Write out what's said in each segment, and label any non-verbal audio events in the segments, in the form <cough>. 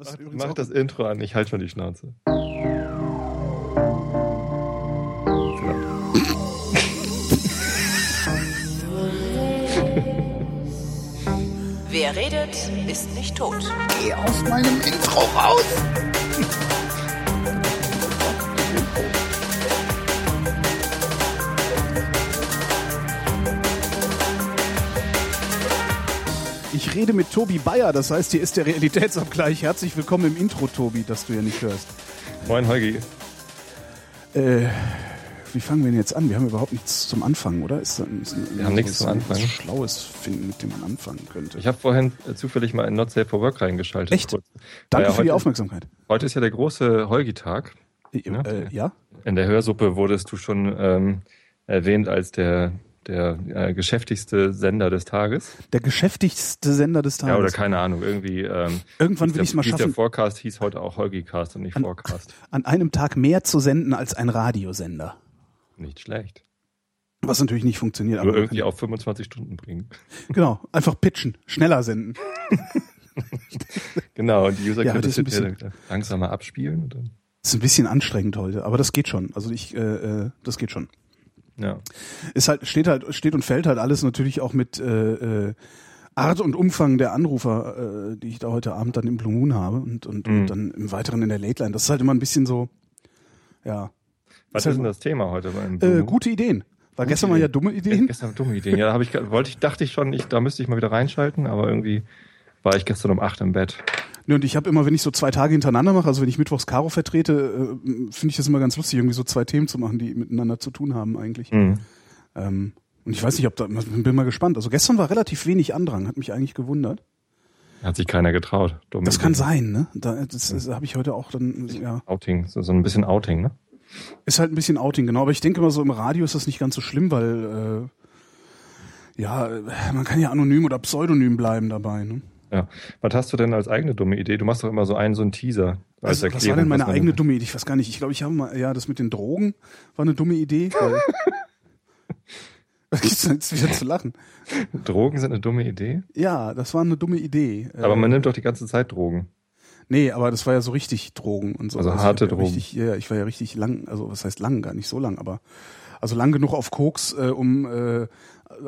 Was Mach, mach das Intro an, ich halte schon die Schnauze. Wer redet, ist nicht tot. Geh aus meinem Intro raus! Ich rede mit Tobi Bayer, das heißt, hier ist der Realitätsabgleich. Herzlich willkommen im Intro, Tobi, das du ja nicht hörst. Moin Holgi. Äh, wie fangen wir denn jetzt an? Wir haben überhaupt nichts zum Anfangen, oder? Ist, da- ist Wir haben nichts zum Anfangen. Schlaues finden, mit dem man anfangen könnte. Ich habe vorhin äh, zufällig mal in Not Safe for Work reingeschaltet. Echt? Kurz. Danke Ja, für die Aufmerksamkeit. Heute ist ja der große Holgi-Tag. Äh, Ja. äh, ja? In der Hörsuppe wurdest du schon ähm, erwähnt als der, der äh, geschäftigste Sender des Tages. Der geschäftigste Sender des Tages. Ja, oder keine Ahnung. Irgendwie. Ähm, Irgendwann will ich es mal hieß Der schaffen, Forecast hieß heute auch Holgi-Cast und nicht An- Forecast. <laughs> an einem Tag mehr zu senden als ein Radiosender. Nicht schlecht. Was natürlich nicht funktioniert. Nur aber irgendwie auf 25 Stunden bringen. <laughs> Genau, einfach pitchen, schneller senden. <laughs> Genau, und die User Ja, können das hinterher langsamer abspielen. Ist ein bisschen anstrengend heute, aber das geht schon. Also ich, äh, äh, das geht schon. Ja. Ist halt, steht halt, steht und fällt halt alles natürlich auch mit äh, äh, Art und Umfang der Anrufer, äh, die ich da heute Abend dann im Blue Moon habe und, und, Mhm. und dann im Weiteren in der Late Line. Das ist halt immer ein bisschen so, ja, Was Ist halt- ist denn das Thema heute beim äh, Blue Moon? gute Ideen. Weil Gute gestern ja Ideen. dumme Ja, Ideen. Gestern dumme Ideen. Ja, da habe ich, wollte ich, dachte ich schon, ich, da müsste ich mal wieder reinschalten, aber irgendwie war ich gestern um acht im Bett. Ne, und ich habe immer, wenn ich so zwei Tage hintereinander mache, also wenn ich mittwochs Caro vertrete, äh, finde ich das immer ganz lustig, irgendwie so zwei Themen zu machen, die miteinander zu tun haben eigentlich. Mhm. Ähm, und ich weiß nicht, ob da, bin mal gespannt. Also gestern war relativ wenig Andrang, hat mich eigentlich gewundert. Hat sich keiner getraut. Dumme Das kann sein, ne? Da, das das habe ich heute auch dann, ja. Outing, so, so ein bisschen Outing, ne? Ist halt ein bisschen Outing, genau. Aber ich denke mal so im Radio ist das nicht ganz so schlimm, weil, äh, ja, man kann ja anonym oder pseudonym bleiben dabei, ne? Ja. Was hast du denn als eigene dumme Idee? Du machst doch immer so einen, so einen Teaser. Als Also, was war Erklärung, denn meine was eigene dumme Idee? Ich weiß gar nicht. Ich glaube, ich habe mal, ja, das mit den Drogen war eine dumme Idee. Was gibt's denn jetzt wieder zu lachen? Drogen sind eine dumme Idee? Ja, das war eine dumme Idee. Aber Äh, man nimmt doch die ganze Zeit Drogen. Nee, aber das war ja so richtig Drogen und so. Also ich harte ja Drogen. Richtig, ja, ich war ja richtig lang, also was heißt lang, gar nicht so lang, aber also lang genug auf Koks, äh, um äh,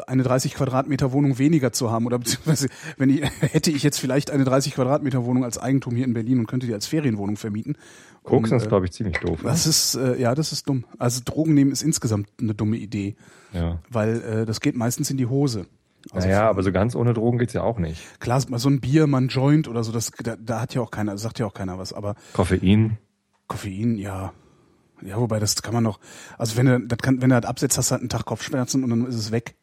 eine 30 Quadratmeter Wohnung weniger zu haben. Oder beziehungsweise, wenn ich, <laughs> hätte ich jetzt vielleicht eine 30 Quadratmeter Wohnung als Eigentum hier in Berlin und könnte die als Ferienwohnung vermieten. Koksen Und, ist, äh, glaube ich, ziemlich doof. Ne? Das ist, äh, ja, das ist dumm. Also Drogen nehmen ist insgesamt eine dumme Idee, Ja. weil äh, das geht meistens in die Hose. Also naja, aber so ganz ohne Drogen geht's ja auch nicht. Klar, so ein Bier, mal ein Joint oder so, das, da, da hat ja auch keiner, sagt ja auch keiner was, aber Koffein. Koffein, ja. Ja, wobei das kann man noch, also wenn du das kann, wenn du das absetzt, hast du halt einen Tag Kopfschmerzen und dann ist es weg.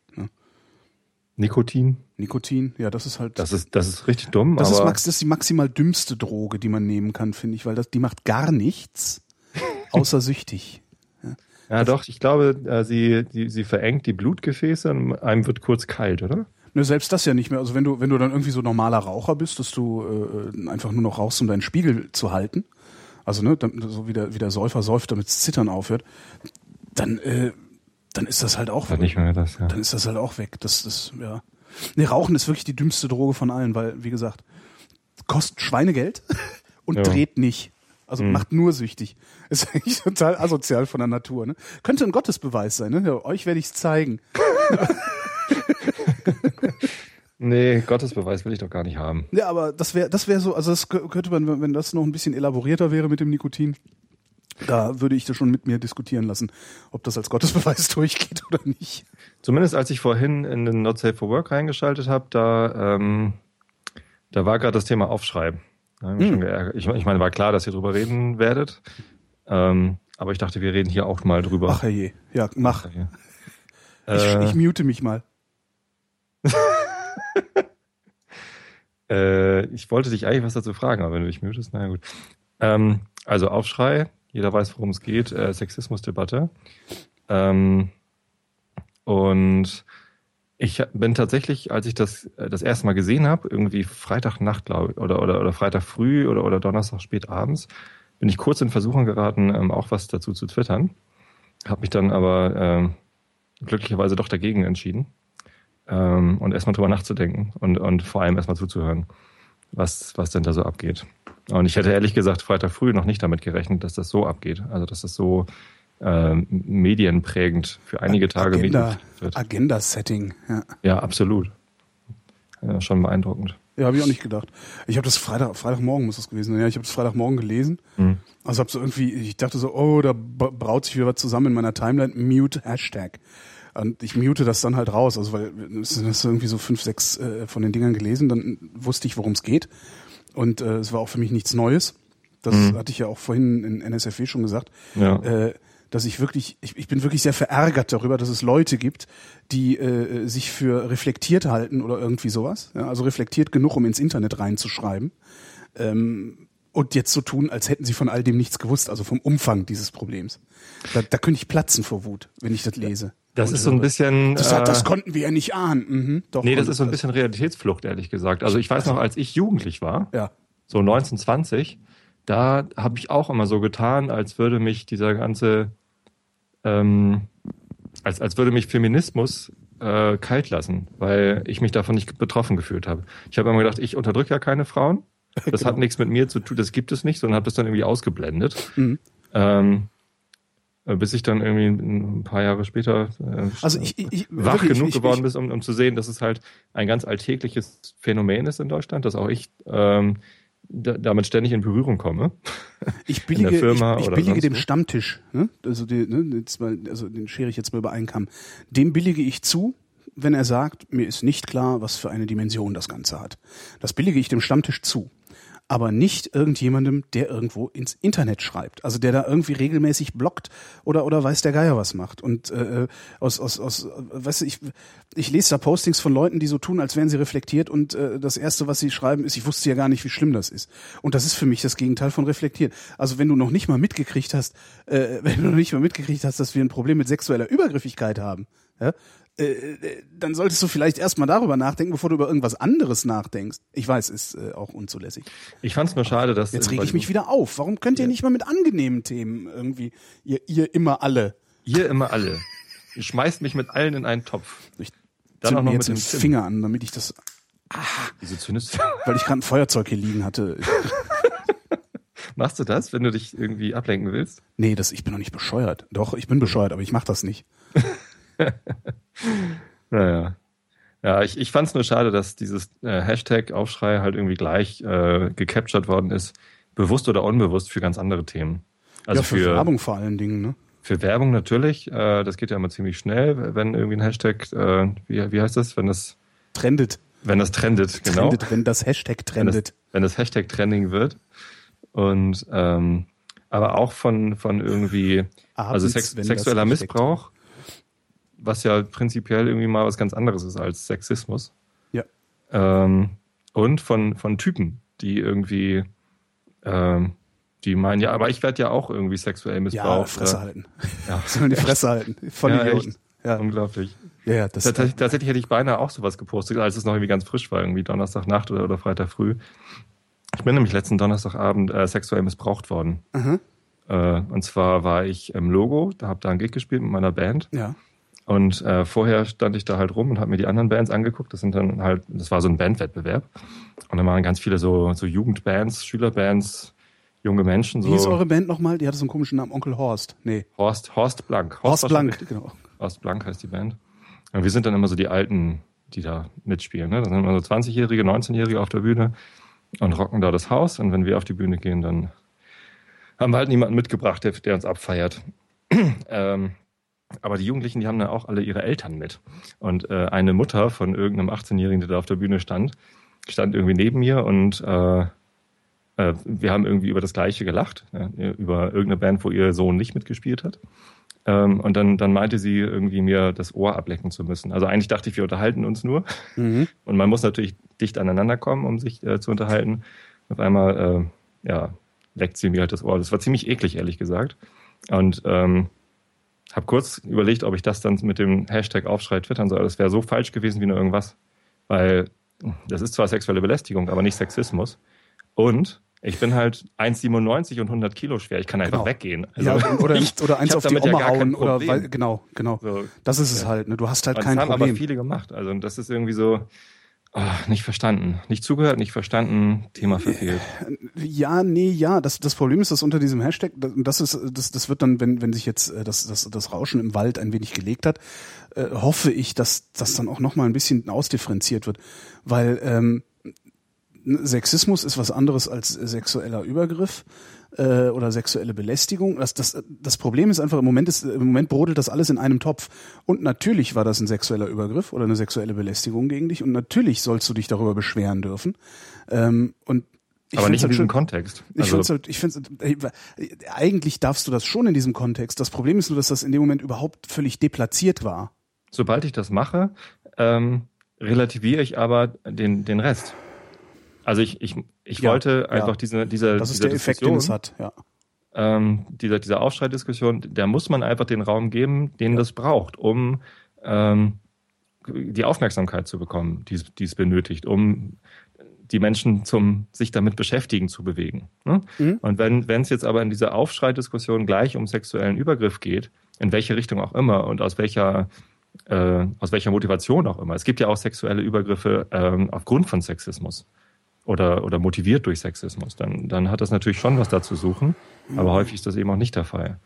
Nikotin. Nikotin, ja, das ist halt, Das ist, das ist richtig dumm, das ist, max, das ist die maximal dümmste Droge, die man nehmen kann, finde ich, weil das, die macht gar nichts, <laughs> außer süchtig. ja doch, ich glaube, äh, sie, die, sie verengt die Blutgefäße und einem wird kurz kalt, oder? Ne, selbst das ja nicht mehr. Also wenn du, wenn du dann irgendwie so normaler Raucher bist, dass du äh, einfach nur noch rauchst, um deinen Spiegel zu halten, also ne, so wie der, wie der Säufer säuft, damit das Zittern aufhört, dann, äh, dann ist das halt auch Hat nicht mehr das, ja. dann ist das halt auch weg. Das, das, ja. Nee, Rauchen ist wirklich die dümmste Droge von allen, weil, wie gesagt, kostet Schweinegeld <laughs> und Ja. dreht nicht. Also Mhm. macht nur süchtig. <laughs> Ist eigentlich total asozial von der Natur. Ne? Könnte ein Gottesbeweis sein. Ne? Ja, euch werde ich's zeigen. <laughs> Nee, Gottesbeweis will ich doch gar nicht haben. Ja, aber das wäre das wäre so, also das kö- könnte man, wenn das noch ein bisschen elaborierter wäre mit dem Nikotin, da würde ich das schon mit mir diskutieren lassen, ob das als Gottesbeweis <laughs> durchgeht oder nicht. Zumindest als ich vorhin in den Not Safe for Work reingeschaltet habe, da, ähm, da war gerade das Thema Aufschreiben. Da Hm. ich, ich meine, war klar, dass ihr drüber reden werdet. Ähm, aber ich dachte, wir reden hier auch mal drüber. Ach herrje. Ja, mach. Ich, Äh, ich mute mich mal. <laughs> Äh, ich wollte dich eigentlich was dazu fragen, aber wenn du dich mutest, naja gut. Ähm, also Aufschrei, jeder weiß, worum es geht, äh, Sexismusdebatte. Ähm, und ich bin tatsächlich, als ich das äh, das erste Mal gesehen habe, irgendwie Freitagnacht, glaube ich, oder, oder, oder Freitag früh oder, oder Donnerstag spät abends, bin ich kurz in Versuchung geraten, ähm, auch was dazu zu twittern. Habe mich dann aber ähm, glücklicherweise doch dagegen entschieden ähm, und erstmal drüber nachzudenken und, und vor allem erstmal zuzuhören, was, was denn da so abgeht. Und ich hätte ehrlich gesagt Freitag früh noch nicht damit gerechnet, dass das so abgeht. Also dass das so äh, medienprägend für einige Tage Agenda, wird. Agenda-Setting, ja. Ja, absolut. Ja, schon beeindruckend. Ja, habe ich auch nicht gedacht. Ich habe das Freitag, Freitagmorgen muss das gewesen sein. Ja, ich habe das Freitagmorgen gelesen. Mhm. Also habe so irgendwie, ich dachte so, oh, da braut sich wieder was zusammen in meiner Timeline. Mute Hashtag. Und ich mute das dann halt raus, also weil es ist irgendwie so fünf, sechs äh, von den Dingern gelesen, dann wusste ich, worum es geht. Und äh, es war auch für mich nichts Neues. Das mhm. hatte ich ja auch vorhin in NSFW schon gesagt. Ja. Äh, dass ich wirklich, ich, ich bin wirklich sehr verärgert darüber, dass es Leute gibt, die äh, sich für reflektiert halten oder irgendwie sowas. Ja, also reflektiert genug, um ins Internet reinzuschreiben. Ähm, und jetzt so tun, als hätten sie von all dem nichts gewusst, also vom Umfang dieses Problems. Da, da könnte ich platzen vor Wut, wenn ich das lese. Das ist so ein bisschen. Das, äh, das konnten wir ja nicht ahnen. Mhm, doch, nee, das ist so ein bisschen Realitätsflucht, ehrlich gesagt. Also ich weiß noch, als ich jugendlich war, ja. so 1920, da habe ich auch immer so getan, als würde mich dieser ganze, ähm, als, als würde mich Feminismus äh, kalt lassen, weil ich mich davon nicht betroffen gefühlt habe. Ich habe immer gedacht, ich unterdrücke ja keine Frauen. <laughs> Das genau. hat nichts mit mir zu tun, das gibt es nicht, sondern habe das dann irgendwie ausgeblendet. Mhm. Ähm, äh, bis ich dann irgendwie ein paar Jahre später äh, also ich, ich, wach wirklich, genug ich, geworden bin, um, um zu sehen, dass es halt ein ganz alltägliches Phänomen ist in Deutschland, dass auch ich ähm, damit ständig in Berührung komme. Ich <laughs> billige, ich, ich billige dem Stammtisch, ne? also, die, ne, mal, also den schere ich jetzt mal über einen Kamm, dem billige ich zu, wenn er sagt, mir ist nicht klar, was für eine Dimension das Ganze hat. Das billige ich dem Stammtisch zu aber nicht irgendjemandem, der irgendwo ins Internet schreibt. Also der da irgendwie regelmäßig blockt oder oder weiß der Geier was macht. Und äh, aus aus aus, weißt du, ich ich lese da Postings von Leuten, die so tun, als wären sie reflektiert und äh, das erste, was sie schreiben, ist, ich wusste ja gar nicht, wie schlimm das ist. Und das ist für mich das Gegenteil von reflektiert. Also wenn du noch nicht mal mitgekriegt hast, äh, <laughs> wenn du noch nicht mal mitgekriegt hast, dass wir ein Problem mit sexueller Übergriffigkeit haben, ja, äh, dann solltest du vielleicht erstmal darüber nachdenken, bevor du über irgendwas anderes nachdenkst. Ich weiß, ist äh, auch unzulässig. Ich fand es nur schade, dass. Jetzt rege ich mich wieder auf. Warum könnt ihr ja. nicht mal mit angenehmen Themen irgendwie, ihr, ihr immer alle? Ihr immer alle. Ihr schmeißt mich mit allen in einen Topf. Ich dann auch noch mir jetzt mit dem Finger an, damit ich das. Ah, Wieso zündest du? <laughs> Weil ich gerade ein Feuerzeug hier liegen hatte. <laughs> Machst du das, wenn du dich irgendwie ablenken willst? Nee, das, ich bin doch nicht bescheuert. Doch, ich bin bescheuert, aber ich mach das nicht. <laughs> <laughs> naja. Ja, ich, ich fand es nur schade, dass dieses äh, Hashtag-Aufschrei halt irgendwie gleich äh, gecaptured worden ist, bewusst oder unbewusst für ganz andere Themen. Also ja, für, für Werbung vor allen Dingen, ne? Für Werbung natürlich, äh, das geht ja immer ziemlich schnell, wenn irgendwie ein Hashtag, äh, wie, wie heißt das, wenn das trendet. Wenn das trendet, genau. Trendet, wenn das Hashtag trendet. Wenn das, wenn das Hashtag trending wird. Und ähm, aber auch von, von irgendwie, Abends, also sex, sexueller Missbrauch was ja prinzipiell irgendwie mal was ganz anderes ist als Sexismus. Ja. Ähm, und von, von Typen, die irgendwie, ähm, die meinen, ja, aber ich werde ja auch irgendwie sexuell missbraucht. Ja, Fresse halten. Ja. <laughs> Sollen die Fresse halten. <laughs> Voll ja, Idioten. Ja. Unglaublich. Ja, ja, das tatsächlich, tatsächlich hätte ich beinahe auch sowas gepostet, als es noch irgendwie ganz frisch war, irgendwie Donnerstagnacht oder, oder Freitag früh. Ich bin nämlich letzten Donnerstagabend äh, sexuell missbraucht worden. Mhm. Äh, und zwar war ich im Logo, da habe da ein Gig gespielt mit meiner Band. Ja. Und äh, vorher stand ich da halt rum und habe mir die anderen Bands angeguckt. Das sind dann halt, das war so ein Bandwettbewerb. Und da waren ganz viele so, so Jugendbands, Schülerbands, junge Menschen. So. Wie ist eure Band nochmal? Die hatte so einen komischen Namen, Onkel Horst. Nee. Horst, Horst Blank. Horst, Horst Blank, genau. Horst Blank heißt die Band. Und wir sind dann immer so die Alten, die da mitspielen. Ne? Da sind immer so 20-Jährige, 19-Jährige auf der Bühne und rocken da das Haus. Und wenn wir auf die Bühne gehen, dann haben wir halt niemanden mitgebracht, der, der uns abfeiert. <clears throat> ähm, aber die Jugendlichen, die haben dann auch alle ihre Eltern mit. Und äh, eine Mutter von irgendeinem 18-Jährigen, der da auf der Bühne stand, stand irgendwie neben mir und äh, äh, wir haben irgendwie über das Gleiche gelacht, ja, über irgendeine Band, wo ihr Sohn nicht mitgespielt hat. Ähm, und dann, dann meinte sie irgendwie mir das Ohr ablecken zu müssen. Also eigentlich dachte ich, wir unterhalten uns nur. Mhm. Und man muss natürlich dicht aneinander kommen, um sich äh, zu unterhalten. Auf einmal, äh, ja, leckt sie mir halt das Ohr. Das war ziemlich eklig, ehrlich gesagt. Und ähm, habe kurz überlegt, ob ich das dann mit dem Hashtag Aufschrei twittern soll. Das wäre so falsch gewesen wie nur irgendwas. Weil das ist zwar sexuelle Belästigung, aber nicht Sexismus. Und ich bin halt 1,97 und 100 Kilo schwer. Ich kann einfach genau. weggehen. Also ja, <laughs> oder, ich, oder eins auf die Oma ja hauen. Oder, weil, genau, genau. So, das ist es ja. halt. Ne? Du hast halt und kein das Problem. haben aber viele gemacht. Also das ist irgendwie so, Ach, nicht verstanden. Nicht zugehört, nicht verstanden, Thema verfehlt. Ja, nee, ja. Das, das Problem ist, dass unter diesem Hashtag, das ist, das, das wird dann, wenn, wenn sich jetzt äh, das, das, das Rauschen im Wald ein wenig gelegt hat, äh, hoffe ich, dass das dann auch nochmal ein bisschen ausdifferenziert wird. Weil ähm, Sexismus ist was anderes als sexueller Übergriff äh, oder sexuelle Belästigung. Das, das, das Problem ist einfach, im Moment, ist, im Moment brodelt das alles in einem Topf. Und natürlich war das ein sexueller Übergriff oder eine sexuelle Belästigung gegen dich und natürlich sollst du dich darüber beschweren dürfen. Ähm, und ich aber nicht in halt diesem Kontext. Also ich finde halt, ich find's, äh, eigentlich darfst du das schon in diesem Kontext. Das Problem ist nur, dass das in dem Moment überhaupt völlig deplatziert war. Sobald ich das mache, ähm, relativiere ich aber den, den Rest. Also ich, ich, ich ja, wollte einfach ja. diese, diese, das ist der Effekt, den es hat, ja. Ähm, dieser, dieser Aufschreidiskussion, der muss man einfach den Raum geben, den ja. das braucht, um ähm, die Aufmerksamkeit zu bekommen, die, die es benötigt, um die Menschen zum sich damit beschäftigen zu bewegen. Ne? Mhm. Und wenn wenn es jetzt aber in dieser Aufschreidiskussion gleich um sexuellen Übergriff geht, in welche Richtung auch immer und aus welcher äh, aus welcher Motivation auch immer. Es gibt ja auch sexuelle Übergriffe ähm, aufgrund von Sexismus oder, oder motiviert durch Sexismus, dann, dann hat das natürlich schon was da zu suchen, aber häufig ist das eben auch nicht der Fall.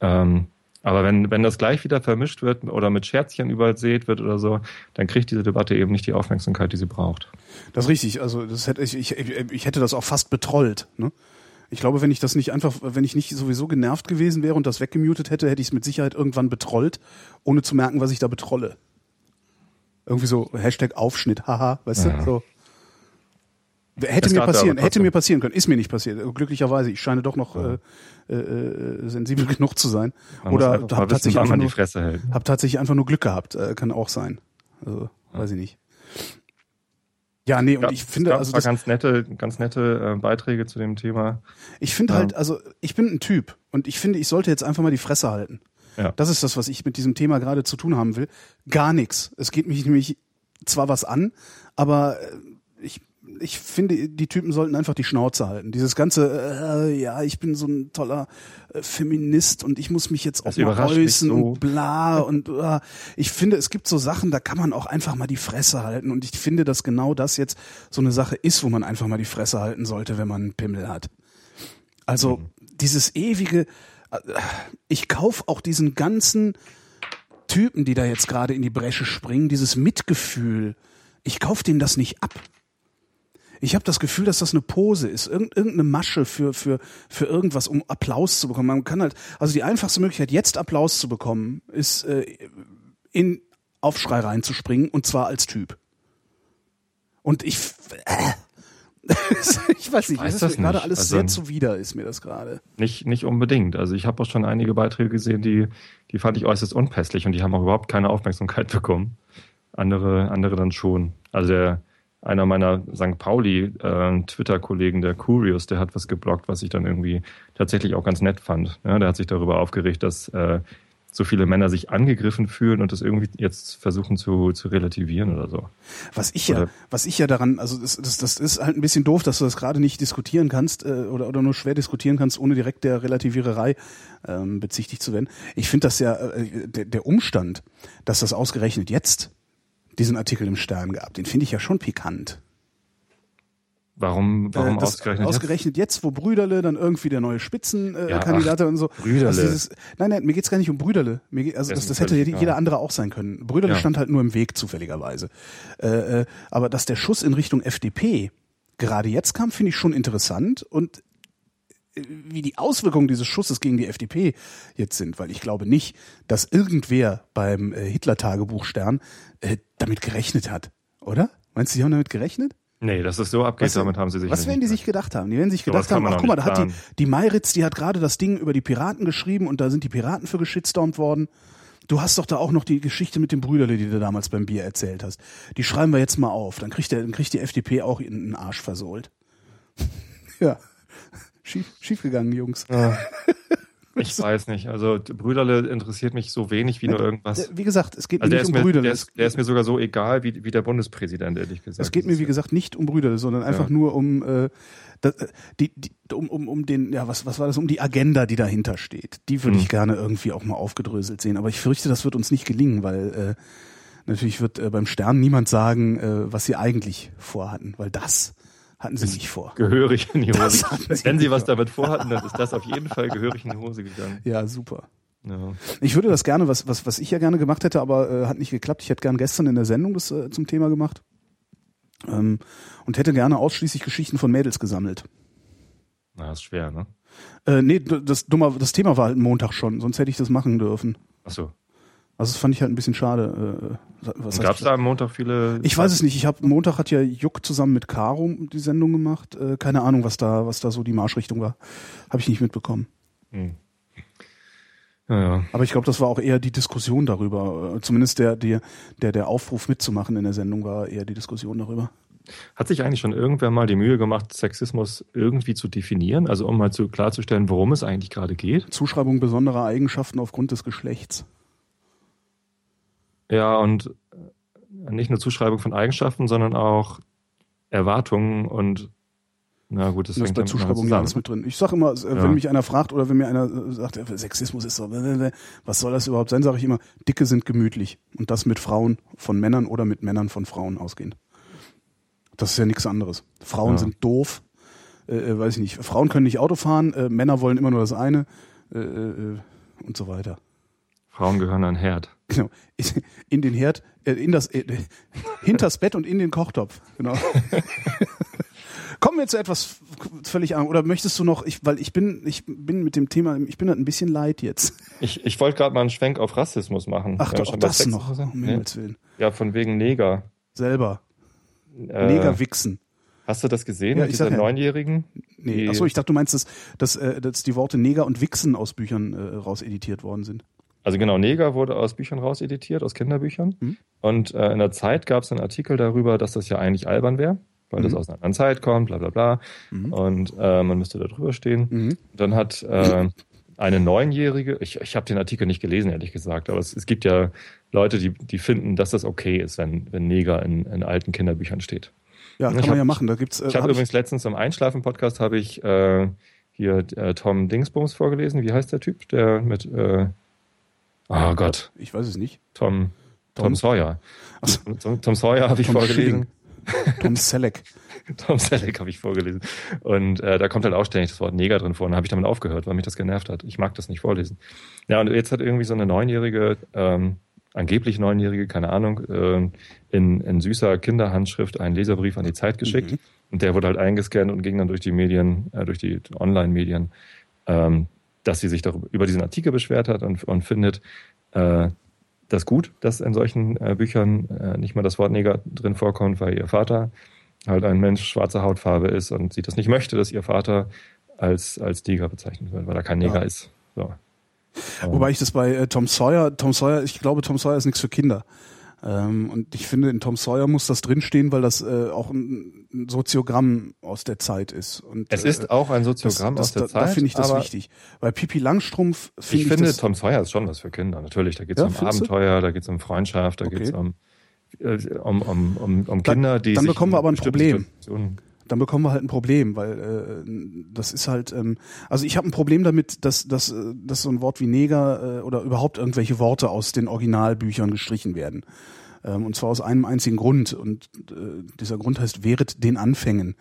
Ähm, aber wenn, wenn das gleich wieder vermischt wird oder mit Scherzchen übersät wird oder so, dann kriegt diese Debatte eben nicht die Aufmerksamkeit, die sie braucht. Das ist richtig. Also das hätte ich, ich, ich hätte das auch fast betrollt. Ne? Ich glaube, wenn ich das nicht einfach, wenn ich nicht sowieso genervt gewesen wäre und das weggemutet hätte, hätte ich es mit Sicherheit irgendwann betrollt, ohne zu merken, was ich da betrolle. Irgendwie so Hashtag Aufschnitt, haha, weißt ja. du? So. Hätte mir passieren, hätte mir passieren können, ist mir nicht passiert. Glücklicherweise, ich scheine doch noch ja. äh, äh, sensibel <laughs> genug zu sein. Man Oder habe tatsächlich, einfach nur, hab tatsächlich einfach nur Glück gehabt, äh, kann auch sein. Also, ja. weiß ich nicht. Ja, nee, und ich finde, also das ganz nette, ganz nette äh, Beiträge zu dem Thema. Ich finde ja. halt, also ich bin ein Typ und ich finde, ich sollte jetzt einfach mal die Fresse halten. Ja. Das ist das, was ich mit diesem Thema gerade zu tun haben will. Gar nichts. Es geht mich nämlich zwar was an, aber äh, ich ich finde, die Typen sollten einfach die Schnauze halten. Dieses ganze, äh, ja, ich bin so ein toller äh, Feminist und ich muss mich jetzt auch mal äußern so. und bla und äh, ich finde, es gibt so Sachen, da kann man auch einfach mal die Fresse halten und ich finde, dass genau das jetzt so eine Sache ist, wo man einfach mal die Fresse halten sollte, wenn man einen Pimmel hat. Also mhm. dieses ewige, äh, ich kauf auch diesen ganzen Typen, die da jetzt gerade in die Bresche springen, dieses Mitgefühl. Ich kauf denen das nicht ab. Ich habe das Gefühl, dass das eine Pose ist, irgendeine Masche für, für, für irgendwas, um Applaus zu bekommen. Man kann halt, also die einfachste Möglichkeit, jetzt Applaus zu bekommen, ist äh, in Aufschrei reinzuspringen und zwar als Typ. Und ich, äh, <laughs> ich weiß nicht, ich weiß das gerade alles also sehr zuwider, ist mir das gerade. Nicht, nicht unbedingt. Also ich habe auch schon einige Beiträge gesehen, die, die fand ich äußerst unpässlich und die haben auch überhaupt keine Aufmerksamkeit <laughs> bekommen. Andere, andere dann schon. Also der, einer meiner St. Pauli äh, Twitter-Kollegen, der Curious, der hat was geblockt, was ich dann irgendwie tatsächlich auch ganz nett fand. Ja, der hat sich darüber aufgeregt, dass äh, so viele Männer sich angegriffen fühlen und das irgendwie jetzt versuchen zu, zu relativieren oder so. Was ich ja, was ich ja daran, also das, das, das ist halt ein bisschen doof, dass du das gerade nicht diskutieren kannst äh, oder, oder nur schwer diskutieren kannst, ohne direkt der Relativiererei ähm, bezichtigt zu werden. Ich finde das ja, äh, der, der Umstand, dass das ausgerechnet jetzt diesen Artikel im Stern gehabt. Den finde ich ja schon pikant. Warum, warum äh, ausgerechnet, ausgerechnet jetzt? jetzt? wo Brüderle dann irgendwie der neue Spitzenkandidat äh, ja, und so. Brüderle. Also dieses, nein, nein, mir geht's gar nicht um Brüderle. Mir geht, also das, das hätte jeder klar. andere auch sein können. Brüderle ja. stand halt nur im Weg zufälligerweise. Äh, äh, aber dass der Schuss in Richtung FDP gerade jetzt kam, finde ich schon interessant und äh, wie die Auswirkungen dieses Schusses gegen die FDP jetzt sind, weil ich glaube nicht, dass irgendwer beim äh, Hitler-Tagebuch-Stern äh, damit gerechnet hat, oder? Meinst du, die haben damit gerechnet? Nee, dass es so abgeht, was, damit haben sie sich Was werden die sich gedacht haben? Die werden sich gedacht haben, ach guck mal, da hat die, die Mayritz, die hat gerade das Ding über die Piraten geschrieben und da sind die Piraten für geschitstormt worden. Du hast doch da auch noch die Geschichte mit dem Brüderle, die du damals beim Bier erzählt hast. Die schreiben wir jetzt mal auf. Dann kriegt, der, dann kriegt die FDP auch in den Arsch versohlt. <laughs> ja. Schief, schief gegangen, Jungs. Ja. <laughs> Ich weiß nicht. Also Brüderle interessiert mich so wenig wie nur irgendwas. Wie gesagt, es geht also mir nicht um mir, Brüderle. Der ist, der ist, mir sogar so egal wie, wie der Bundespräsident, ehrlich gesagt. Es geht mir, wie gesagt, nicht um Brüderle, sondern einfach ja. nur um, äh, das, die, die, um, um, um den, ja, was, was war das, um die Agenda, die dahinter steht. Die würde hm. ich gerne irgendwie auch mal aufgedröselt sehen. Aber ich fürchte, das wird uns nicht gelingen, weil natürlich wird äh, beim Stern niemand sagen, äh, was sie eigentlich vorhatten, weil das hatten sie nicht vor. Gehörig in die Das Hose. Wenn sie was vor. damit vorhatten, dann ist das auf jeden Fall gehörig in die Hose gegangen. Ja, super. Ja. Ich würde das gerne, was, was, was ich ja gerne gemacht hätte, aber äh, hat nicht geklappt. Ich hätte gern gestern in der Sendung das äh, zum Thema gemacht. Ähm, und hätte gerne ausschließlich Geschichten von Mädels gesammelt. Na, ist schwer, ne? Äh, nee, das, dummer, das Thema war halt Montag schon, sonst hätte ich das machen dürfen. Ach so. Also das fand ich halt ein bisschen schade. Äh, was Gab es da am Montag viele? Ich weiß es nicht. Ich habe Montag hat ja Juck zusammen mit Caro die Sendung gemacht. Äh, keine Ahnung, was da, was da so die Marschrichtung war. Habe ich nicht mitbekommen. Hm. Ja, ja. Aber ich glaube, das war auch eher die Diskussion darüber. Äh, Zumindest der, der, der, der Aufruf mitzumachen in der Sendung war eher die Diskussion darüber. Hat sich eigentlich schon irgendwer mal die Mühe gemacht, Sexismus irgendwie zu definieren? Also um mal zu klarzustellen, worum es eigentlich gerade geht? Zuschreibung besonderer Eigenschaften aufgrund des Geschlechts. Ja, und äh, nicht nur Zuschreibung von Eigenschaften, sondern auch Erwartungen und na gut, das Das ist bei Zuschreibung ja alles mit drin. Ich sage immer, äh, wenn Ja. mich einer fragt oder wenn mir einer äh, sagt, Sexismus ist so, was soll das überhaupt sein, sage ich immer, Dicke sind gemütlich. Und das mit Frauen von Männern oder mit Männern von Frauen ausgehend. Das ist ja nichts anderes. Frauen Ja. sind doof, äh, weiß ich nicht. Frauen können nicht Auto fahren, äh, Männer wollen immer nur das eine äh, und so weiter. Frauen gehören an Herd. Genau. In den Herd, äh, in das, äh, hinters Bett und in den Kochtopf. Genau. <laughs> Kommen wir zu etwas völlig anderem. Oder möchtest du noch, ich, weil ich bin, ich bin mit dem Thema, ich bin halt ein bisschen leid jetzt. Ich, ich wollte gerade mal einen Schwenk auf Rassismus machen. Ach doch, bei das noch. Um Nee. Ja, von wegen Neger. Selber. Äh, Neger wichsen. Hast du das gesehen Ja, mit dieser ja. Neunjährigen? Nee. Achso, ich dachte, du meinst, dass, dass, äh, dass die Worte Neger und Wichsen aus Büchern äh, rauseditiert worden sind. Also genau, Neger wurde aus Büchern rauseditiert, aus Kinderbüchern. Mhm. Und äh, in der Zeit gab es einen Artikel darüber, dass das ja eigentlich albern wäre, weil das Mhm. aus einer anderen Zeit kommt, bla bla bla. Mhm. Und äh, man müsste da drüber stehen. Mhm. Dann hat äh, eine Neunjährige, ich, ich habe den Artikel nicht gelesen, ehrlich gesagt, aber es, es gibt ja Leute, die, die finden, dass das okay ist, wenn, wenn Neger in, in alten Kinderbüchern steht. Ja, Ich kann man hab- ja machen. Da gibt's. Äh, Ich habe hab übrigens letztens im Einschlafen-Podcast habe ich äh, hier äh, Tom Dingsbums vorgelesen. Wie heißt der Typ? Der mit äh, Oh Gott, ich weiß es nicht. Tom, Tom, Tom? Sawyer. So. Tom, Tom Sawyer habe ich Tom vorgelesen. Tom Selleck. <laughs> Tom Selleck habe ich vorgelesen. Und äh, da kommt halt auch ständig das Wort Neger drin vor. Und da habe ich damit aufgehört, weil mich das genervt hat. Ich mag das nicht vorlesen. Ja, und jetzt hat irgendwie so eine Neunjährige, ähm, angeblich Neunjährige, keine Ahnung, ähm, in, in süßer Kinderhandschrift einen Leserbrief an die Zeit geschickt. Mhm. Und der wurde halt eingescannt und ging dann durch die Medien, äh, durch die Online-Medien, ähm, dass sie sich darüber über diesen Artikel beschwert hat und, und findet äh, das gut, dass in solchen äh, Büchern äh, nicht mal das Wort Neger drin vorkommt, weil ihr Vater halt ein Mensch schwarzer Hautfarbe ist und sie das nicht möchte, dass ihr Vater als, als Neger bezeichnet wird, weil er kein Neger Ja. ist. So. Wobei ich das bei äh, Tom Sawyer, Tom Sawyer, ich glaube, Tom Sawyer ist nichts für Kinder. Ähm, und ich finde, in Tom Sawyer muss das drinstehen, weil das äh, auch ein, ein Soziogramm aus der Zeit ist. Und, Es äh, ist auch ein das, Soziogramm das, aus der da, Zeit. Da finde ich das wichtig. Bei Pipi Langstrumpf Ich, finde ich, finde, das, Tom Sawyer ist schon was für Kinder. Natürlich, da geht es Ja, um findest du? Abenteuer, da geht es um Freundschaft, da Okay. geht es um, äh, um, um, um, um Dann- Kinder, die dann sich bekommen wir aber ein Problem. Situationen- dann bekommen wir halt ein Problem, weil äh, das ist halt, ähm, also ich habe ein Problem damit, dass, dass, äh, dass so ein Wort wie Neger äh, oder überhaupt irgendwelche Worte aus den Originalbüchern gestrichen werden. Ähm, und zwar aus einem einzigen Grund. Und äh, dieser Grund heißt Wehret den Anfängen.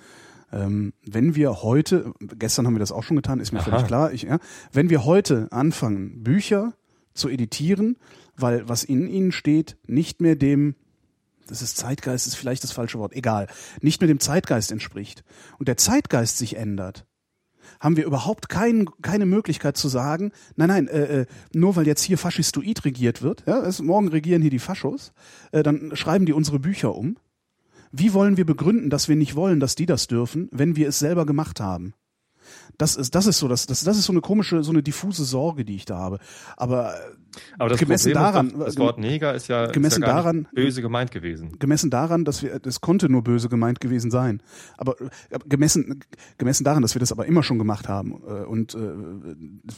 Ähm, wenn wir heute, gestern haben wir das auch schon getan, ist mir Aha. völlig klar, ich, ja, wenn wir heute anfangen, Bücher zu editieren, weil was in ihnen steht, nicht mehr dem das ist Zeitgeist, ist vielleicht das falsche Wort, egal, nicht mehr dem Zeitgeist entspricht und der Zeitgeist sich ändert, haben wir überhaupt kein, keine Möglichkeit zu sagen, nein, nein, äh, äh, nur weil jetzt hier Faschistoid regiert wird, ja, es, morgen regieren hier die Faschos, äh, dann schreiben die unsere Bücher um. Wie wollen wir begründen, dass wir nicht wollen, dass die das dürfen, wenn wir es selber gemacht haben? Das ist, das ist so, das, das, das ist so eine komische, so eine diffuse Sorge, die ich da habe. Aber Aber das Gemessen Problem daran- das Wort Neger ist ja, gemessen ist ja daran- böse gemeint gewesen. gemessen daran, dass wir, das konnte nur böse gemeint gewesen sein. Aber gemessen, gemessen daran, dass wir das aber immer schon gemacht haben. äh, Und äh,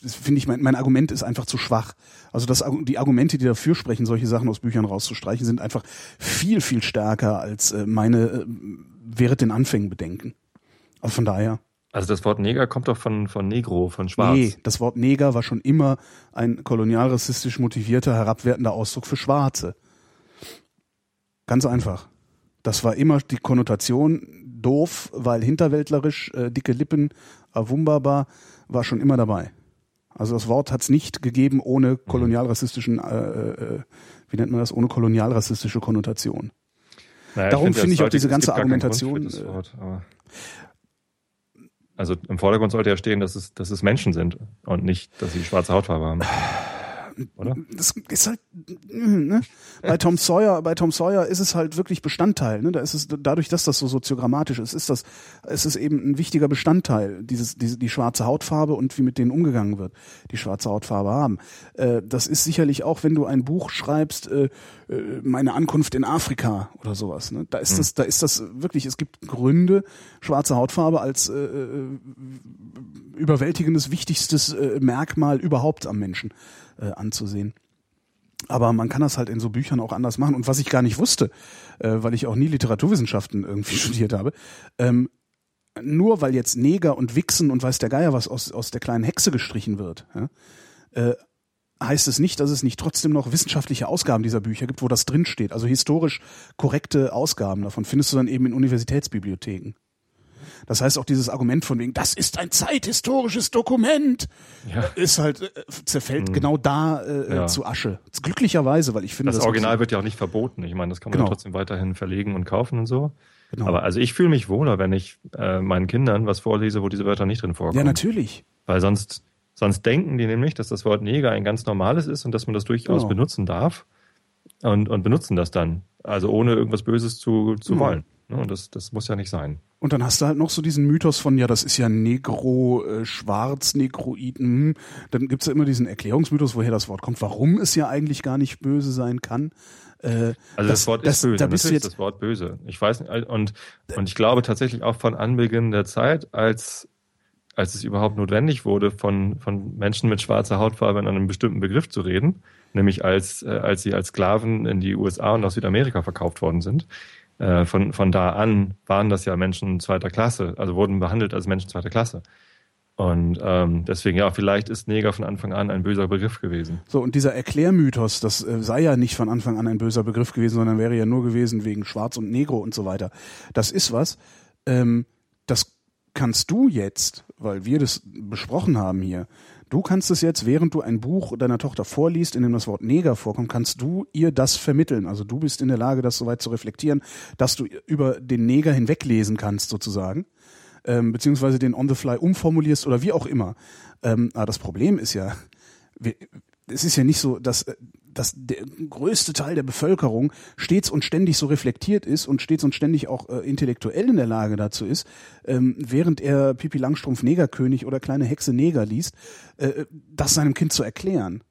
das finde ich, mein, mein Argument ist einfach zu schwach. Also das, die Argumente, die dafür sprechen, solche Sachen aus Büchern rauszustreichen, sind einfach viel, viel stärker als äh, meine äh, während den Anfängen bedenken. Also von daher. Also das Wort Neger kommt doch von, von Negro, von Schwarz. Nee, das Wort Neger war schon immer ein kolonialrassistisch motivierter, herabwertender Ausdruck für Schwarze. Ganz einfach. Das war immer die Konnotation doof, weil hinterwäldlerisch, äh, dicke Lippen, awumbaba, war schon immer dabei. Also das Wort hat es nicht gegeben ohne kolonialrassistischen, äh, äh, wie nennt man das, ohne kolonialrassistische Konnotation. Naja, Darum finde, finde ich auch diese ganze Argumentation, äh, Wort, also im Vordergrund sollte ja stehen, dass es, dass es Menschen sind und nicht, dass sie schwarze Hautfarbe haben. Oder? das ist halt ne? bei Tom Sawyer bei Tom Sawyer ist es halt wirklich Bestandteil ne? da ist es dadurch dass das so soziogrammatisch ist ist das es ist eben ein wichtiger Bestandteil dieses diese die schwarze Hautfarbe und wie mit denen umgegangen wird die schwarze Hautfarbe haben äh, das ist sicherlich auch wenn du ein Buch schreibst äh, äh, meine Ankunft in Afrika oder sowas ne? da ist das da ist das wirklich es gibt Gründe schwarze Hautfarbe als äh, äh, überwältigendes wichtigstes äh, Merkmal überhaupt am Menschen äh, anzusehen. Aber man kann das halt in so Büchern auch anders machen. Und was ich gar nicht wusste, äh, weil ich auch nie Literaturwissenschaften irgendwie <laughs> studiert habe, ähm, nur weil jetzt Neger und Wichsen und weiß der Geier was aus, aus der kleinen Hexe gestrichen wird, ja, äh, heißt es nicht, dass es nicht trotzdem noch wissenschaftliche Ausgaben dieser Bücher gibt, wo das drinsteht. Also historisch korrekte Ausgaben davon findest du dann eben in Universitätsbibliotheken. Das heißt auch dieses Argument von wegen, das ist ein zeithistorisches Dokument, Ja. ist halt äh, zerfällt genau da äh, Ja. zu Asche. Glücklicherweise, weil ich finde Das das Original wird ja auch nicht verboten. Ich meine, das kann man Genau. ja trotzdem weiterhin verlegen und kaufen und so. Genau. Aber also ich fühle mich wohler, wenn ich äh, meinen Kindern was vorlese, wo diese Wörter nicht drin vorkommen. ja natürlich. Weil sonst, sonst denken die nämlich, dass das Wort Neger ein ganz normales ist und dass man das durchaus Genau. benutzen darf und, und benutzen das dann. Also ohne irgendwas Böses zu, zu Genau. wollen. Ne, Und das, das muss ja nicht sein. Und dann hast du halt noch so diesen Mythos von, ja, das ist ja Negro, äh, Schwarz, Negroid. Hm. Dann gibt's ja immer diesen Erklärungsmythos, woher das Wort kommt, warum es ja eigentlich gar nicht böse sein kann. Äh, Also das, Wort das, ist böse. Da bist du Natürlich jetzt, das Wort böse. Ich weiß nicht, und, und ich glaube tatsächlich auch von Anbeginn der Zeit, als, als es überhaupt notwendig wurde, von, von Menschen mit schwarzer Hautfarbe in einem bestimmten Begriff zu reden, nämlich als, äh, als sie als Sklaven in die USA und nach Südamerika verkauft worden sind. Äh, von, von da an waren das ja Menschen zweiter Klasse, also wurden behandelt als Menschen zweiter Klasse. Und ähm, deswegen, ja, vielleicht ist Neger von Anfang an ein böser Begriff gewesen. so, und dieser Erklärmythos, das äh, sei ja nicht von Anfang an ein böser Begriff gewesen, sondern wäre ja nur gewesen wegen Schwarz und Negro und so weiter. Das ist was, ähm, das kannst du jetzt, weil wir das besprochen haben hier, du kannst es jetzt, während du ein Buch deiner Tochter vorliest, in dem das Wort Neger vorkommt, kannst du ihr das vermitteln. Also du bist in der Lage, das soweit zu reflektieren, dass du über den Neger hinweglesen kannst, sozusagen. Ähm, beziehungsweise den on the fly umformulierst oder wie auch immer. Ähm, aber das Problem ist ja, wir, es ist ja nicht so, dass, äh, dass der größte Teil der Bevölkerung stets und ständig so reflektiert ist und stets und ständig auch äh, intellektuell in der Lage dazu ist, ähm, während er Pipi Langstrumpf Negerkönig oder kleine Hexe Neger liest, äh, das seinem Kind zu erklären.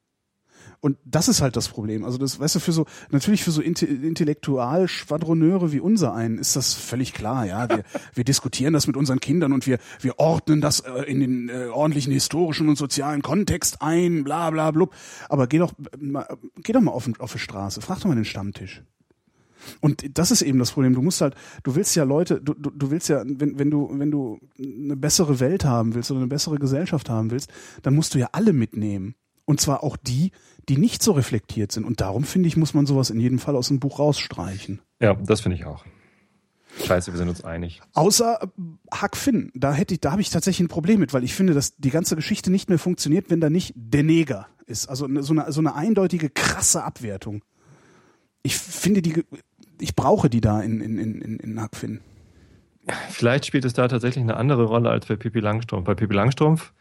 Und das ist halt das Problem. Also das, weißt du, für so, natürlich für so Inte Intellektual-Schwadroneure wie unser einen ist das völlig klar, ja. Wir, <laughs> wir diskutieren das mit unseren Kindern und wir, wir ordnen das äh, in den äh, ordentlichen historischen und sozialen Kontext ein, bla bla blub. Aber geh doch mal, geh doch mal auf, auf die Straße, frag doch mal den Stammtisch. Und das ist eben das Problem. Du musst halt, du willst ja Leute, du, du, du willst ja, wenn, wenn du, wenn du eine bessere Welt haben willst oder eine bessere Gesellschaft haben willst, dann musst du ja alle mitnehmen. Und zwar auch die, die nicht so reflektiert sind. Und darum finde ich, muss man sowas in jedem Fall aus dem Buch rausstreichen. Ja, das finde ich auch. Scheiße, wir sind uns einig. Außer äh, Huck Finn, da hätte ich, da habe ich tatsächlich ein Problem mit, weil ich finde, dass die ganze Geschichte nicht mehr funktioniert, wenn da nicht der Neger ist. Also eine- so eine, so eine eindeutige, krasse Abwertung. Ich finde die, ich brauche die da in, in, in, in- in Huck Finn. Vielleicht spielt es da tatsächlich eine andere Rolle als bei Pippi Langstrumpf. Bei Pippi Langstrumpf,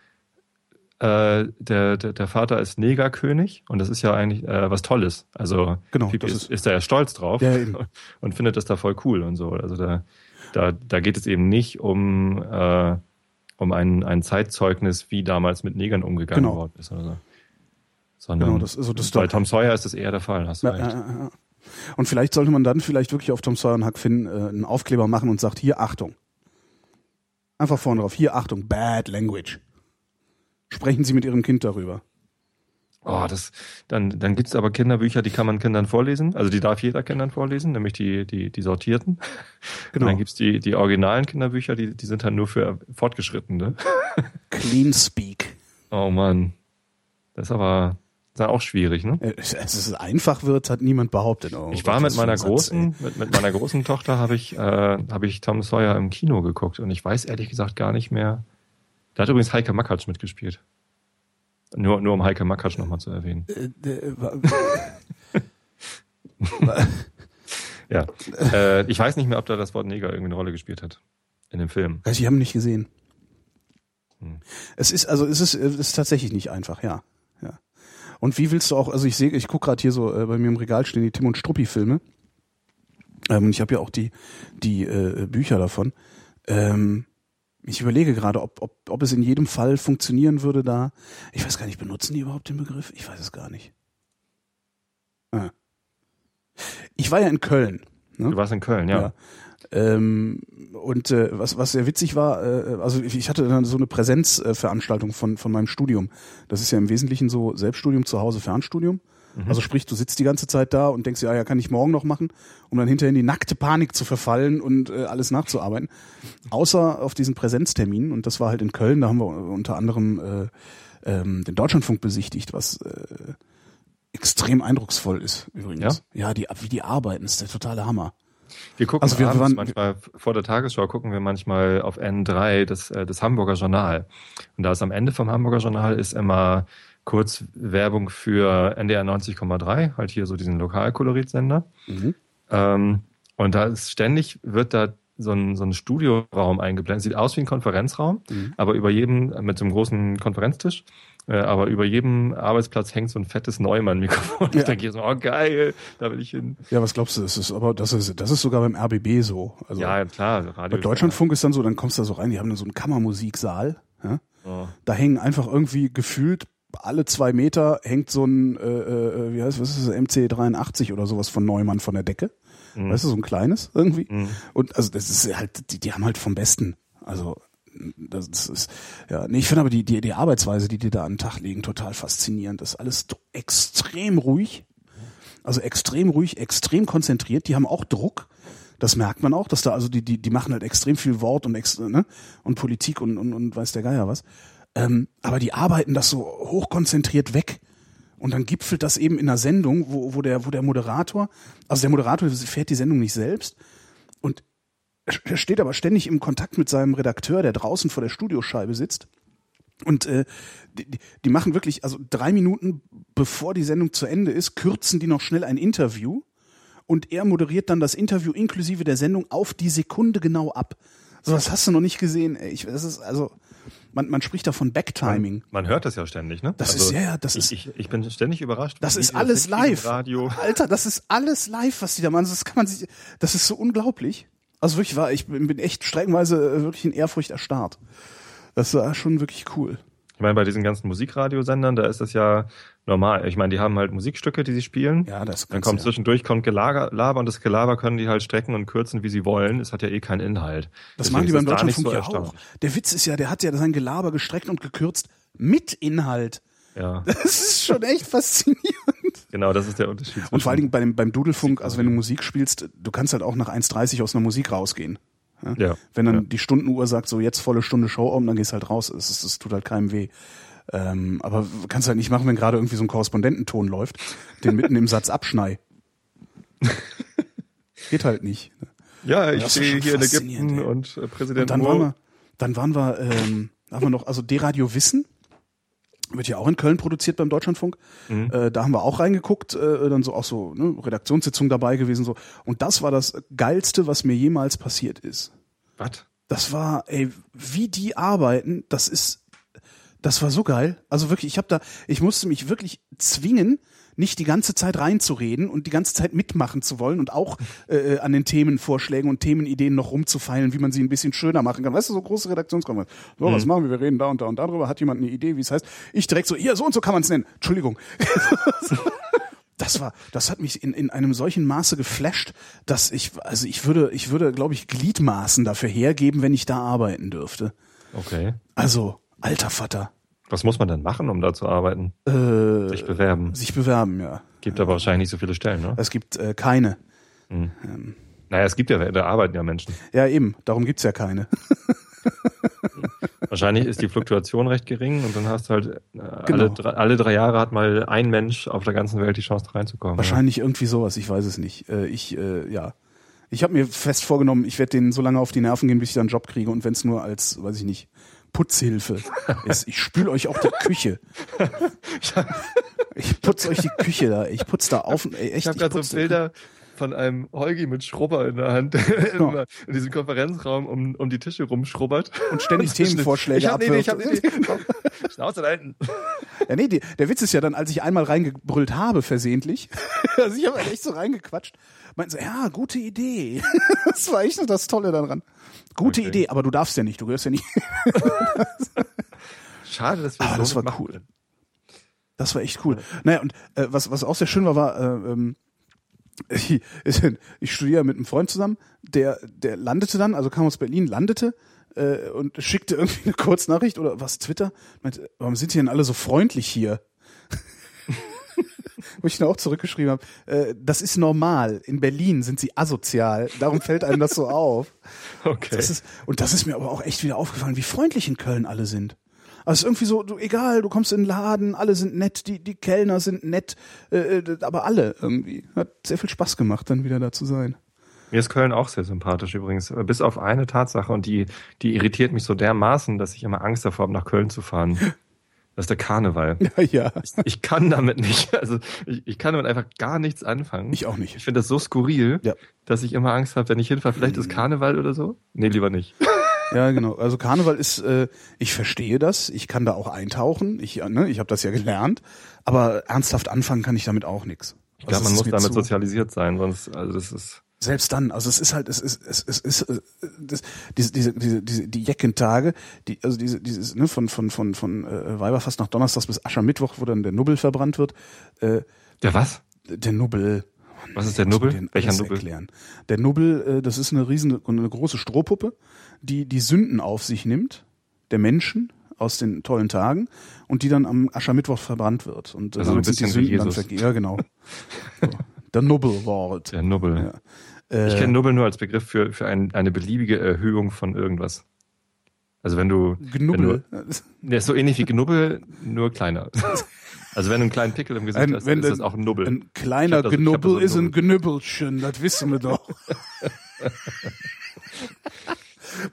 äh, der, der, der Vater ist Negerkönig und das ist ja eigentlich äh, was Tolles. Also Genau, Pippi das ist, ist- da ja stolz drauf Ja, <laughs> und findet das da voll cool und so. Also da, da, da geht es eben nicht um, äh, um ein, ein Zeitzeugnis, wie damals mit Negern umgegangen Genau. worden ist oder so. Sondern Genau, das- also das bei Tom Sawyer ist das eher der Fall, hast du Ja, recht. ja, ja. Und vielleicht sollte man dann vielleicht wirklich auf Tom Sawyer und Huck Finn äh, einen Aufkleber machen und sagt, hier Achtung. Einfach vorne drauf, hier Achtung, bad language. Sprechen Sie mit Ihrem Kind darüber. Oh, das, dann, dann gibt's aber Kinderbücher, die kann man Kindern vorlesen. Also die darf jeder Kindern vorlesen, nämlich die, die, die sortierten. Genau. Und dann gibt's die, die originalen Kinderbücher, die, die sind dann nur für Fortgeschrittene. <laughs> Clean Speak. Oh Mann. Das ist aber, ist auch schwierig, ne? Äh, Dass es einfach wird, hat niemand behauptet. Oh, ich war mit meiner Satz, großen, mit, mit meiner großen Tochter habe ich, äh, habe ich Tom Sawyer im Kino geguckt und ich weiß ehrlich gesagt gar nicht mehr. Da hat übrigens Heike Makatsch mitgespielt. Nur, nur um Heike Makatsch nochmal zu erwähnen. Äh, äh, <laughs> Ja. äh, ich weiß nicht mehr, ob da das Wort Neger irgendwie eine Rolle gespielt hat. In dem Film. Also ich habe ihn nicht gesehen. Hm. Es ist also es ist es ist tatsächlich nicht einfach, ja. Ja. Und wie willst du auch, also ich sehe, ich gucke gerade hier so äh, bei mir im Regal stehen die Tim und Struppi Filme. Ähm, und ich habe ja auch die die äh, Bücher davon. Ähm, ich überlege gerade, ob, ob, ob es in jedem Fall funktionieren würde da. Ich weiß gar nicht, benutzen die überhaupt den Begriff? Ich weiß es gar nicht. Ah. Ich war ja in Köln. Ne? Du warst in Köln, ja. Ja. Ähm, und äh, was, was sehr witzig war, äh, also ich hatte dann so eine Präsenzveranstaltung von, von meinem Studium. Das ist ja im Wesentlichen so Selbststudium zu Hause, Fernstudium. Also sprich, du sitzt die ganze Zeit da und denkst, ja, ja, kann ich morgen noch machen, um dann hinterher in die nackte Panik zu verfallen und äh, alles nachzuarbeiten. Außer auf diesen Präsenzterminen, und das war halt in Köln, da haben wir unter anderem äh, ähm, den Deutschlandfunk besichtigt, was äh, extrem eindrucksvoll ist übrigens. Ja, die, wie die arbeiten, ist der totale Hammer. Wir gucken Also wir abends waren- manchmal vor der Tagesschau gucken wir manchmal auf N3 das, äh, das Hamburger Journal. Und da ist am Ende vom Hamburger Journal ist immer kurz Werbung für NDR 90,3, halt hier so diesen Lokalkoloritsender. Mhm. Ähm, und da ist ständig wird da so ein, so ein Studioraum eingeblendet. Sieht aus wie ein Konferenzraum, Mhm. aber über jedem, mit so einem großen Konferenztisch, äh, aber über jedem Arbeitsplatz hängt so ein fettes Neumann-Mikrofon. Ja. Ich denke so, oh geil, da will ich hin. Ja, was glaubst du? Das ist aber das ist das ist sogar beim RBB so. Also ja, klar, Radio. bei Deutschlandfunk ist dann so, dann kommst du da so rein, die haben dann so einen Kammermusiksaal. Ja? Oh. Da hängen einfach irgendwie gefühlt alle zwei Meter hängt so ein, äh, äh, wie heißt was ist das, MC83 oder sowas von Neumann von der Decke. Mhm. Weißt du, so ein kleines irgendwie. Mhm. Und also das ist halt, die, die haben halt vom Besten. Also das ist, ja, nee, ich finde aber die, die, die Arbeitsweise, die die da an den Tag legen, total faszinierend. Das ist alles extrem ruhig. Also extrem ruhig, extrem konzentriert. Die haben auch Druck. Das merkt man auch, dass da, also die, die, die machen halt extrem viel Wort und, ex, ne? und Politik und, und, und weiß der Geier was. Ähm, aber die arbeiten das so hochkonzentriert weg. Und dann gipfelt das eben in einer Sendung, wo, wo, der, wo der Moderator, also der Moderator fährt die Sendung nicht selbst und er steht aber ständig im Kontakt mit seinem Redakteur, der draußen vor der Studioscheibe sitzt. Und äh, die, die- machen wirklich, also drei Minuten bevor die Sendung zu Ende ist, kürzen die noch schnell ein Interview und er moderiert dann das Interview inklusive der Sendung auf die Sekunde genau ab. So was hast du noch nicht gesehen. Ey. Ich, das ist also, man, man spricht da von Backtiming. Man hört das ja ständig, ne? Das ist- ja, ja, das ist- Ich, ich, ich bin ständig überrascht. Das ist alles live. Radio. <laughs> Alter, das ist alles live, was die da machen. Das kann man sich, das ist so unglaublich. Also wirklich war, ich bin bin echt streckenweise äh, wirklich in Ehrfurcht erstarrt. Das war schon wirklich cool. Ich meine, bei diesen ganzen Musikradiosendern, da ist das ja normal. Ich meine, die haben halt Musikstücke, die sie spielen. Ja, das Dann kommt ja. zwischendurch kommt Gelaber Laber und das Gelaber können die halt strecken und kürzen, wie sie wollen. Es hat ja eh keinen Inhalt. Das Deswegen machen die beim es Deutschlandfunk so ja auch. Der Witz ist ja, der hat ja sein Gelaber gestreckt und gekürzt mit Inhalt. Ja, <laughs> Das ist schon echt faszinierend. genau, das ist der Unterschied. Und vor allen Dingen beim, beim Dudelfunk, also wenn du Musik spielst, du kannst halt auch nach 1,30 aus einer Musik rausgehen. ja. Wenn dann ja. die Stundenuhr sagt, so jetzt volle Stunde Show um, dann gehst halt raus. Es, ist- es tut halt keinem weh. Ähm, aber kannst halt nicht machen, wenn gerade irgendwie so ein Korrespondententon läuft, den mitten im Satz abschnei. <laughs> Geht halt nicht. ja, ich stehe schon hier in Ägypten ey. und äh, Und Präsident dann waren wir, dann waren wir, ähm, da haben wir noch, also D-Radio Wissen, wird ja auch in Köln produziert beim Deutschlandfunk. Mhm. Äh, da haben wir auch reingeguckt, äh, dann so auch so ne, Redaktionssitzung dabei gewesen so. Und das war das geilste, was mir jemals passiert ist. Was? Das war, ey, wie die arbeiten, das ist, das war so geil. Also wirklich, ich habe da, ich musste mich wirklich zwingen, nicht die ganze Zeit reinzureden und die ganze Zeit mitmachen zu wollen und auch äh, an den Themenvorschlägen und Themenideen noch rumzufeilen, wie man sie ein bisschen schöner machen kann. Weißt du, so große Redaktionskonferenz. So, was machen wir? Wir reden da und da und darüber. Hat jemand eine Idee, wie es heißt? Ich direkt so, hier, so und so kann man es nennen. Entschuldigung. <laughs> Das war, das hat mich in, in einem solchen Maße geflasht, dass ich, also ich würde, ich würde, glaube ich, Gliedmaßen dafür hergeben, wenn ich da arbeiten dürfte. Okay. Also, alter Vater. Was muss man denn machen, um da zu arbeiten? Äh, Sich bewerben. sich bewerben, ja. Gibt aber wahrscheinlich nicht so viele Stellen, ne? Es gibt äh, keine. Naja, es gibt ja, da arbeiten ja Menschen. Ja, eben, darum gibt's ja keine. <laughs> Wahrscheinlich ist die Fluktuation recht gering und dann hast du halt äh, alle, Genau. drei, alle drei Jahre hat mal ein Mensch auf der ganzen Welt die Chance reinzukommen. Wahrscheinlich irgendwie sowas, ich weiß es nicht. Äh, ich, äh, ja. Ich habe mir fest vorgenommen, ich werde denen so lange auf die Nerven gehen, bis ich dann einen Job kriege und wenn es nur als, weiß ich nicht, Putzhilfe ist. Ich spül euch auch die Küche. <laughs> Ich putz euch die Küche da. Ich putz da auf. Echt, Ich habe gerade so Bilder von einem Holgi mit Schrubber in der Hand, <laughs> immer in diesem Konferenzraum um, um die Tische rumschrubbert. Und ständig <laughs> Themenvorschläge Ich hab eine Idee, ich hab Idee. Komm, Schnauze da hinten. Ja, nee, die, der Witz ist ja dann, als ich einmal reingebrüllt habe, versehentlich, also ich habe halt echt so reingequatscht, meinten so, ja, gute Idee. Das war echt so das Tolle daran. Gute Okay. Idee, aber du darfst ja nicht, du gehörst ja nicht. <laughs> Schade, dass wir Ah, so das war mitmachen cool. Das war echt cool. Naja, und äh, was, was auch sehr schön war, war, äh, ähm, ich, <laughs> ich studiere mit einem Freund zusammen, der, der landete dann, also kam aus Berlin, landete äh, und schickte irgendwie eine Kurznachricht oder was, Twitter, meinte, warum sind die denn alle so freundlich hier? <laughs> Wo ich dann auch zurückgeschrieben habe, äh, das ist normal. In Berlin sind sie asozial. Darum fällt einem das so auf. <laughs> Okay. Das ist, und das ist mir aber auch echt wieder aufgefallen, wie freundlich in Köln alle sind. Also es ist irgendwie so, du, egal, du kommst in den Laden, alle sind nett, die, die Kellner sind nett, äh, äh, aber alle irgendwie. Hat sehr viel Spaß gemacht, dann wieder da zu sein. Mir ist Köln auch sehr sympathisch übrigens. Äh, Bis auf eine Tatsache und die, die irritiert mich so dermaßen, dass ich immer Angst davor habe, nach Köln zu fahren. <laughs> Das ist der Karneval. <laughs> Ja, ja. Ich kann damit nicht. Also ich, ich kann damit einfach gar nichts anfangen. Ich auch nicht. Ich finde das so skurril, Ja. dass ich immer Angst habe, wenn ich hinfahre, vielleicht ist Karneval oder so. Nee, lieber nicht. <laughs> Ja, genau. Also Karneval ist, äh, ich verstehe das, ich kann da auch eintauchen, ich, äh, ne, ich habe das ja gelernt, aber ernsthaft anfangen kann ich damit auch nichts. Ich glaube, Also man es muss damit zu- sozialisiert sein, sonst, also das ist. Selbst dann, also es ist halt, es ist, es, es ist, das, diese, diese, diese, diese, die Jeckentage, die, also diese, dieses, ne, von, von, von, von äh, Weiberfast nach Donnerstags bis Aschermittwoch, wo dann der Nubbel verbrannt wird, äh, Der was? der Nubbel. Was ist der Nubbel? den Welcher Nubbel? Erklären. Der Nubbel, äh, das ist eine riesen, eine große Strohpuppe, die die Sünden auf sich nimmt, der Menschen aus den tollen Tagen und die dann am Aschermittwoch verbrannt wird. Und äh, Also ein sind die bisschen wie Sünden dann vergeben. Ja, genau. <laughs> So. Der Nubbelwort. Der Nubbel. Ja. Ich Äh, kenne Nubbel nur als Begriff für, für ein, eine beliebige Erhöhung von irgendwas. Also wenn du. Genubbel. Wenn du der ist so ähnlich wie Knubbel, nur kleiner. <laughs> Also wenn du einen kleinen Pickel im Gesicht Ein- hast, wenn ist das auch ein Nubbel. Ein kleiner das- das so ist ein Nubbel. Genübbelchen, das wissen wir doch. <laughs>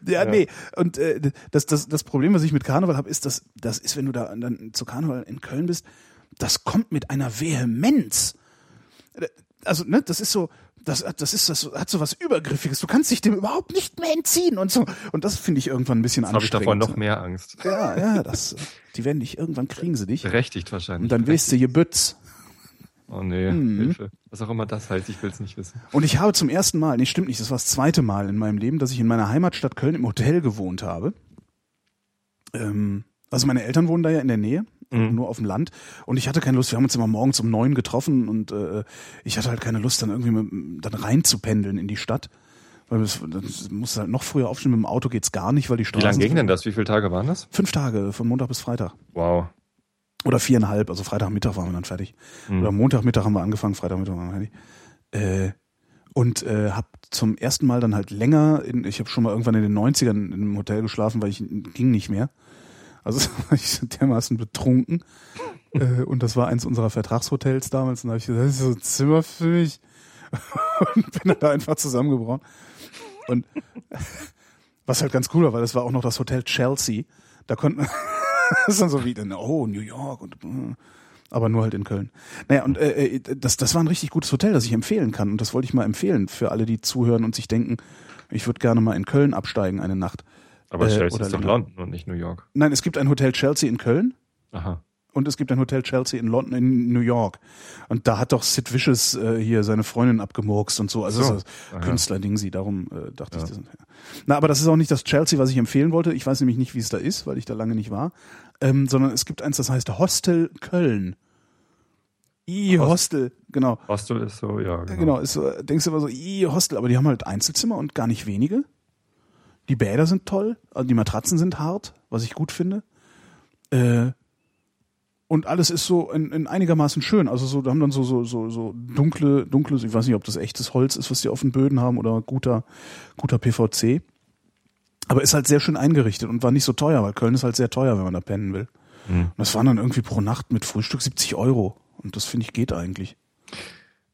ja, nee. Und äh, das, das, das Problem, was ich mit Karneval habe, ist, dass das ist, wenn du da dann zu Karneval in Köln bist, das kommt mit einer Vehemenz. Also, ne, das ist so, das, das ist das hat so was Übergriffiges. Du kannst dich dem überhaupt nicht mehr entziehen und so. Und das finde ich irgendwann ein bisschen Jetzt habe ich anstrengend. davor noch mehr Angst. Ja, ja, das, die werden dich, irgendwann kriegen sie dich. Berechtigt wahrscheinlich. Und dann weißt du, ihr Bütz. Oh nee, Mhm. Hilfe. Was auch immer das heißt, ich will es nicht wissen. Und ich habe zum ersten Mal, nee, stimmt nicht, das war das zweite Mal in meinem Leben, dass ich in meiner Heimatstadt Köln im Hotel gewohnt habe. Ähm, also meine Eltern wohnen da ja in der Nähe, Mhm. nur auf dem Land. Und ich hatte keine Lust, wir haben uns immer morgens um neun getroffen und äh, ich hatte halt keine Lust, dann irgendwie mit, dann rein zu pendeln in die Stadt. Weil das, das muss halt noch früher aufstehen, mit dem Auto geht's gar nicht, weil die Wie Straßen... lange ging denn das? Wie viele Tage waren das? Fünf Tage, von Montag bis Freitag. Wow. Oder viereinhalb, also Freitagmittag waren wir dann fertig. Mhm. Oder Montagmittag haben wir angefangen, Freitagmittag waren wir fertig. Äh, und äh, habe zum ersten Mal dann halt länger, in, ich habe schon mal irgendwann in den 90ern in einem Hotel geschlafen, weil ich ging nicht mehr. Also <laughs> ich dermaßen betrunken. äh, und das war eins unserer Vertragshotels damals. Und da habe ich gesagt, das ist so ein Zimmer für mich. <laughs> und bin dann da einfach zusammengebrochen. Und <laughs> was halt ganz cool war, weil das war auch noch das Hotel Chelsea. Da konnten das ist dann so wie, dann, oh, New York und äh, aber nur halt in Köln. Naja, und äh, äh, das, das war ein richtig gutes Hotel, das ich empfehlen kann. Und das wollte ich mal empfehlen für alle, die zuhören und sich denken, ich würde gerne mal in Köln absteigen eine Nacht. Aber Äh, Chelsea ist doch länger. London und nicht New York. Nein, es gibt ein Hotel Chelsea in Köln Aha. und es gibt ein Hotel Chelsea in London, in New York. Und da hat doch Sid Vicious äh, hier seine Freundin abgemurkst und so. Also So. Ah, ja. Künstlerding sie, darum äh, dachte ich das. Ja. Na, aber das ist auch nicht das Chelsea, was ich empfehlen wollte. Ich weiß nämlich nicht, wie es da ist, weil ich da lange nicht war. Ähm, sondern es gibt eins, das heißt Hostel Köln. I, Host- Hostel, genau. Hostel ist so, ja, genau. Genau, ist so, denkst du immer so, i, Hostel, aber die haben halt Einzelzimmer und gar nicht wenige. Die Bäder sind toll, also die Matratzen sind hart, was ich gut finde. Äh, und alles ist so in, in einigermaßen schön. Also so, da haben dann so, so, so, so dunkle, dunkle, ich weiß nicht, ob das echtes Holz ist, was die auf den Böden haben oder guter, guter PVC. Aber ist halt sehr schön eingerichtet und war nicht so teuer, weil Köln ist halt sehr teuer, wenn man da pennen will. Mhm. Und das waren dann irgendwie pro Nacht mit Frühstück 70 Euro. Und das finde ich geht eigentlich.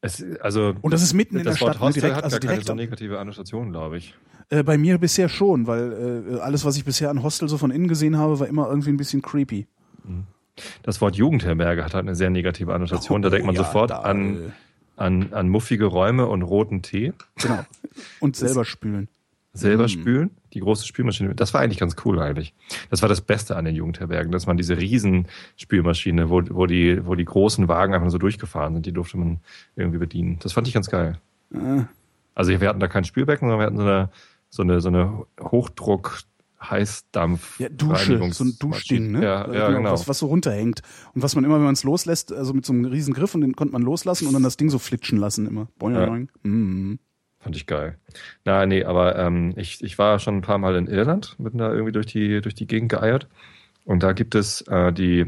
Es, also Und das ist mitten in der Wort Stadt, ne, Hostel direkt, hat also gar keine so negative Annotation, glaube ich. Äh, bei mir bisher schon, weil äh, alles, was ich bisher an Hostel so von innen gesehen habe, war immer irgendwie ein bisschen creepy. Das Wort Jugendherberge hat halt eine sehr negative Annotation. da Oh, denkt man ja, sofort da, an, äh, an, an muffige Räume und roten Tee. Genau. Und selber spülen. Selber Mm. spülen, die große Spülmaschine. Das war eigentlich ganz cool eigentlich. Das war das Beste an den Jugendherbergen, dass man diese riesen Spülmaschine, wo, wo, die, wo die großen Wagen einfach so durchgefahren sind, die durfte man irgendwie bedienen. Das fand ich ganz geil. Äh, Also wir hatten da kein Spülbecken, sondern wir hatten so eine, so eine, so eine Hochdruck Heißdampf. ja, Dusche, so ein Duschding, ne? Ja, Äh, ja genau. Was, was so runterhängt. Und was man immer, wenn man es loslässt, also mit so einem riesen Griff und den konnte man loslassen und dann das Ding so flitschen lassen immer. Boing, Ja. boing. Mhm. Fand ich geil. Na, nee, aber ähm, ich, ich war schon ein paar Mal in Irland, bin da irgendwie durch die, durch die Gegend geeiert. Und da gibt es äh, die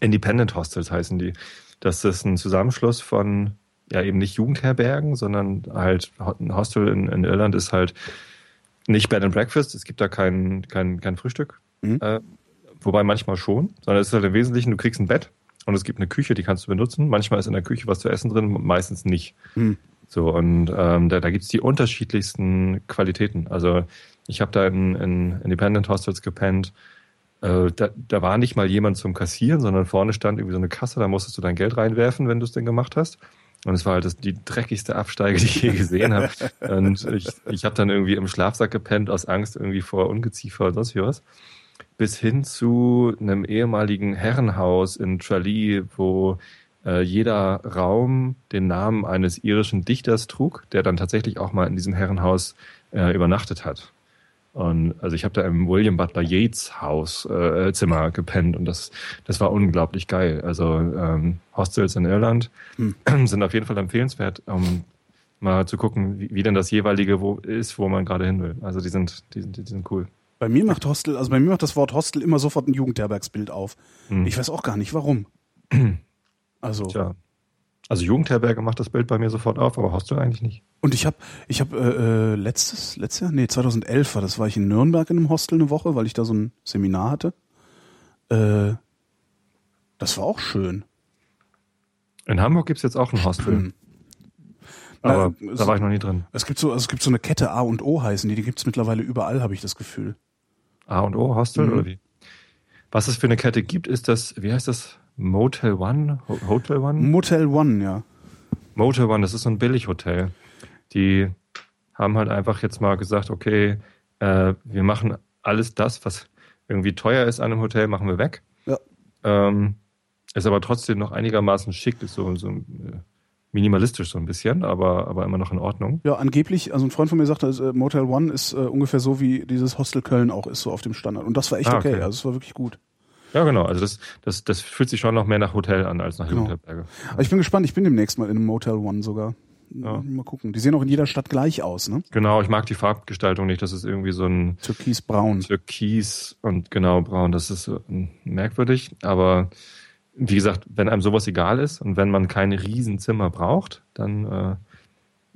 Independent Hostels heißen die. Das ist ein Zusammenschluss von, ja, eben nicht Jugendherbergen, sondern halt ein Hostel in, in Irland ist halt nicht Bed and Breakfast. Es gibt da kein, kein, kein Frühstück. Mhm. Äh, wobei manchmal schon, sondern es ist halt im Wesentlichen, du kriegst ein Bett und es gibt eine Küche, die kannst du benutzen. Manchmal ist in der Küche was zu essen drin, meistens nicht. Hm. So, und ähm, da, da gibt's die unterschiedlichsten Qualitäten. Also ich habe da in, in Independent Hostels gepennt. Äh, da, da war nicht mal jemand zum Kassieren, sondern vorne stand irgendwie so eine Kasse, da musstest du dein Geld reinwerfen, wenn du es denn gemacht hast. Und es war halt das, die dreckigste Absteige, <laughs> die ich je gesehen habe. Und ich, ich habe dann irgendwie im Schlafsack gepennt aus Angst irgendwie vor Ungeziefer oder sonst wie was. Bis hin zu einem ehemaligen Herrenhaus in Tralee, wo äh, jeder Raum den Namen eines irischen Dichters trug, der dann tatsächlich auch mal in diesem Herrenhaus äh, übernachtet hat. Und also ich habe da im William Butler Yeats Haus äh, Zimmer gepennt und das das war unglaublich geil. Also ähm, Hostels in Irland <clears throat> sind auf jeden Fall empfehlenswert, um mal zu gucken, wie, wie denn das jeweilige wo ist, wo man gerade hin will. Also die sind die sind die sind cool. Bei mir macht Hostel, also bei mir macht das Wort Hostel immer sofort ein Jugendherbergsbild auf. Hm. Ich weiß auch gar nicht warum. <clears throat> Also Tja. Also Jugendherberge macht das Bild bei mir sofort auf, aber Hostel eigentlich nicht. und ich habe ich habe äh, äh, letztes letztes Jahr, nee, 2011 war das, war ich in Nürnberg in einem Hostel eine Woche, weil ich da so ein Seminar hatte. Äh, das war auch schön. In Hamburg gibt's jetzt auch ein Hostel, Hm. aber Na, da war ich noch nie drin. Es gibt so, also es gibt so eine Kette A und O heißen die, die gibt's mittlerweile überall, habe ich das Gefühl. A und O Hostel Mhm. oder wie? Was es für eine Kette gibt, ist das, wie heißt das? Motel One? Ho- Hotel One? Motel One, ja. Motel One, das ist so ein Billighotel. Die haben halt einfach jetzt mal gesagt, okay, äh, wir machen alles das, was irgendwie teuer ist an einem Hotel, machen wir weg. Ja. Ähm, ist aber trotzdem noch einigermaßen schick, ist so, so äh, minimalistisch so ein bisschen, aber, aber immer noch in Ordnung. Ja, angeblich, also ein Freund von mir sagte, äh, Motel One ist äh, ungefähr so wie dieses Hostel Köln auch ist, so auf dem Standard. Und das war echt Ah, okay. okay. Also es war wirklich gut. Ja, genau. Also das, das, das fühlt sich schon noch mehr nach Hotel an als nach Genau. Jugendherberge. Aber ich bin gespannt, ich bin demnächst mal in einem Motel One sogar. Ja. Mal gucken. Die sehen auch in jeder Stadt gleich aus, ne? Genau, ich mag die Farbgestaltung nicht. Das ist irgendwie so ein Türkisbraun. Türkis und genau braun. Das ist mm, merkwürdig. Aber wie gesagt, wenn einem sowas egal ist und wenn man kein Riesenzimmer braucht, dann,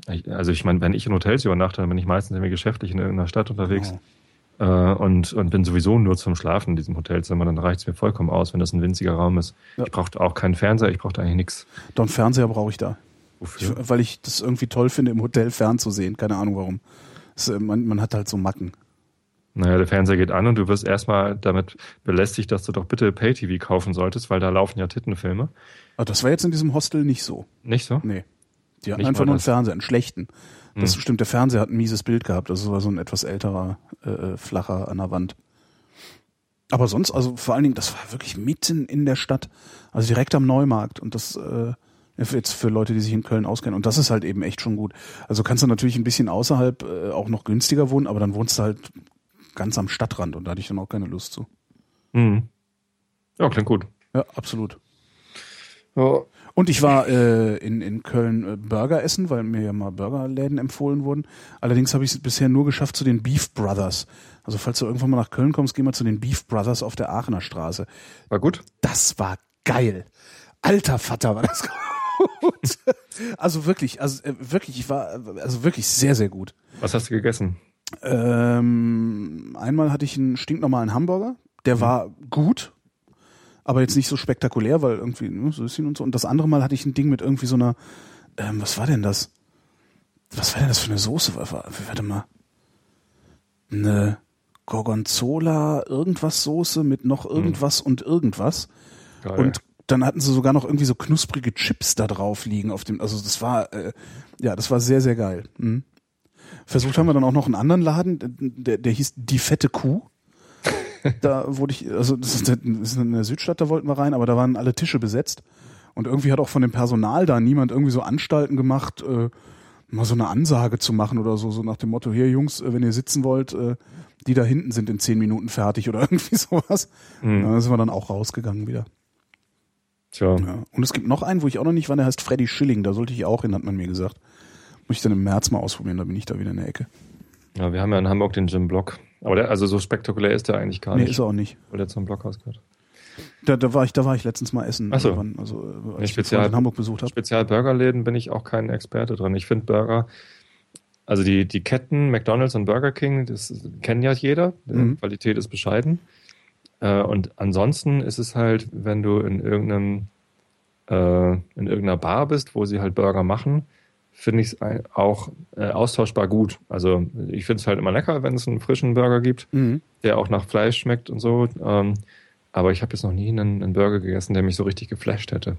äh, also ich meine, wenn ich in Hotels übernachte, dann bin ich meistens irgendwie geschäftlich in irgendeiner Stadt unterwegs Genau. Äh, und, und bin sowieso nur zum Schlafen in diesem Hotelzimmer. Dann reicht es mir vollkommen aus, wenn das ein winziger Raum ist. Ja. Ich brauchte auch keinen Fernseher, ich brauchte eigentlich nichts. Doch einen Fernseher brauche ich da. Ich, Wofür? weil ich das irgendwie toll finde, im Hotel fernzusehen. Keine Ahnung warum. Es, äh, man, man hat halt so Macken. Naja, der Fernseher geht an und du wirst erstmal damit belästigt, dass du doch bitte Pay-TV kaufen solltest, weil da laufen ja Tittenfilme. Aber das war jetzt in diesem Hostel nicht so. Nicht so? Nee. Die hatten Nicht einfach nur einen. Fernseher, einen schlechten. Das Hm. stimmt, der Fernseher hat ein mieses Bild gehabt. Das war so ein etwas älterer, äh, äh, flacher an der Wand. Aber sonst, also vor allen Dingen, das war wirklich mitten in der Stadt. Also direkt am Neumarkt. Und das äh, jetzt für Leute, die sich in Köln auskennen. Und das ist halt eben echt schon gut. Also kannst du natürlich ein bisschen außerhalb äh, auch noch günstiger wohnen, aber dann wohnst du halt ganz am Stadtrand und da hatte ich dann auch keine Lust zu. Mhm. Ja, klingt gut. Ja, absolut. Ja. Und ich war äh, in, in Köln äh, Burger essen, weil mir ja mal Burgerläden empfohlen wurden. Allerdings habe ich es bisher nur geschafft zu den Beef Brothers. Also falls du irgendwann mal nach Köln kommst, geh mal zu den Beef Brothers auf der Aachener Straße. War gut? Das war geil. Alter Vater war das <laughs> gut. Also wirklich, also äh, wirklich, ich war also wirklich sehr, sehr gut. Was hast du gegessen? Ähm, einmal hatte ich einen stinknormalen Hamburger, der war gut, aber jetzt nicht so spektakulär, weil irgendwie ne, Süßchen und so. Und das andere Mal hatte ich ein Ding mit irgendwie so einer, ähm, was war denn das? Was war denn das für eine Soße? Warte mal. Eine Gorgonzola irgendwas Soße mit noch irgendwas und irgendwas. Geil. Und dann hatten sie sogar noch irgendwie so knusprige Chips da drauf liegen auf dem, also das war, äh, ja, das war sehr, sehr geil. Mhm. Versucht haben wir dann auch noch einen anderen Laden, der, der hieß Die fette Kuh. Da wurde ich, also das ist, das ist in der Südstadt, da wollten wir rein, aber da waren alle Tische besetzt. Und irgendwie hat auch von dem Personal da niemand irgendwie so Anstalten gemacht, äh, mal so eine Ansage zu machen oder so, so nach dem Motto, hier Jungs, äh, wenn ihr sitzen wollt, äh, die da hinten sind in zehn Minuten fertig oder <laughs> irgendwie sowas. Mhm. Da sind wir dann auch rausgegangen wieder. Tja. Ja. Und es gibt noch einen, wo ich auch noch nicht war, der heißt Freddy Schilling, da sollte ich auch hin, hat man mir gesagt. Muss ich dann im März mal ausprobieren, da bin ich da wieder in der Ecke. ja, wir haben ja in Hamburg den Jim Block. Aber der, also so spektakulär ist der eigentlich gar Nee, nicht, ist er auch nicht. weil der zum Blockhaus gehört. Da, da war ich, da war ich letztens mal essen, Ach so. irgendwann, also äh, als Nee, ich Spezial- in Hamburg besucht habe. Spezial-Burgerläden bin ich auch kein Experte drin. Ich finde Burger, also die, die Ketten McDonalds und Burger King, das kennen ja jeder. Die Mhm. Qualität ist bescheiden. Äh, und ansonsten ist es halt, wenn du in irgendeinem äh, in irgendeiner Bar bist, wo sie halt Burger machen, finde ich es auch äh, austauschbar gut. Also ich finde es halt immer lecker, wenn es einen frischen Burger gibt, Mhm. der auch nach Fleisch schmeckt und so. Ähm, aber ich habe jetzt noch nie einen, einen Burger gegessen, der mich so richtig geflasht hätte.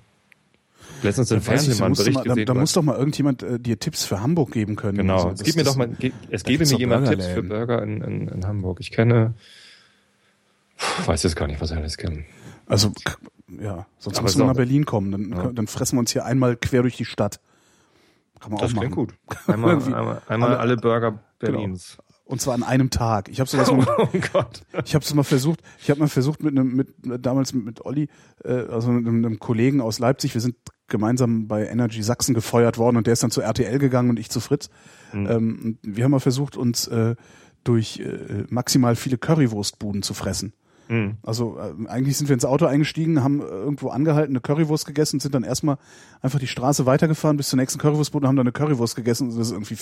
Letztens im Da ich, Fernsehen da mal einen Bericht mal, da, gesehen. da über- muss doch mal irgendjemand äh, dir Tipps für Hamburg geben können. Genau. Also, es gibt mir doch mal, es da gebe mir jemand Tipps für. Burger in, in, in Hamburg. Ich kenne, Puh, weiß jetzt gar nicht, was ich alles kenne. Also, ja, sonst Aber müssen wir nach Berlin kommen. Dann, Ja. dann fressen wir uns hier einmal quer durch die Stadt. Kann man Das auch machen. klingt gut. Einmal, <laughs> einmal, einmal alle- alle, Burger Berlins. Und zwar an einem Tag. Ich habe sowas <laughs> mal, Oh Gott. <laughs> ich habe es mal versucht. Ich habe mal versucht mit einem, mit damals mit, mit Olli, äh, also mit einem, einem Kollegen aus Leipzig. Wir sind gemeinsam bei Energy Sachsen gefeuert worden und der ist dann zu RTL gegangen und ich zu Fritz. Mhm. Ähm, wir haben mal versucht, uns äh, durch äh, maximal viele Currywurstbuden zu fressen. Mhm. Also äh, eigentlich sind wir ins Auto eingestiegen, haben irgendwo angehalten, eine Currywurst gegessen sind dann erstmal einfach die Straße weitergefahren bis zur nächsten Currywurstbude und haben dann eine Currywurst gegessen. Und das ist irgendwie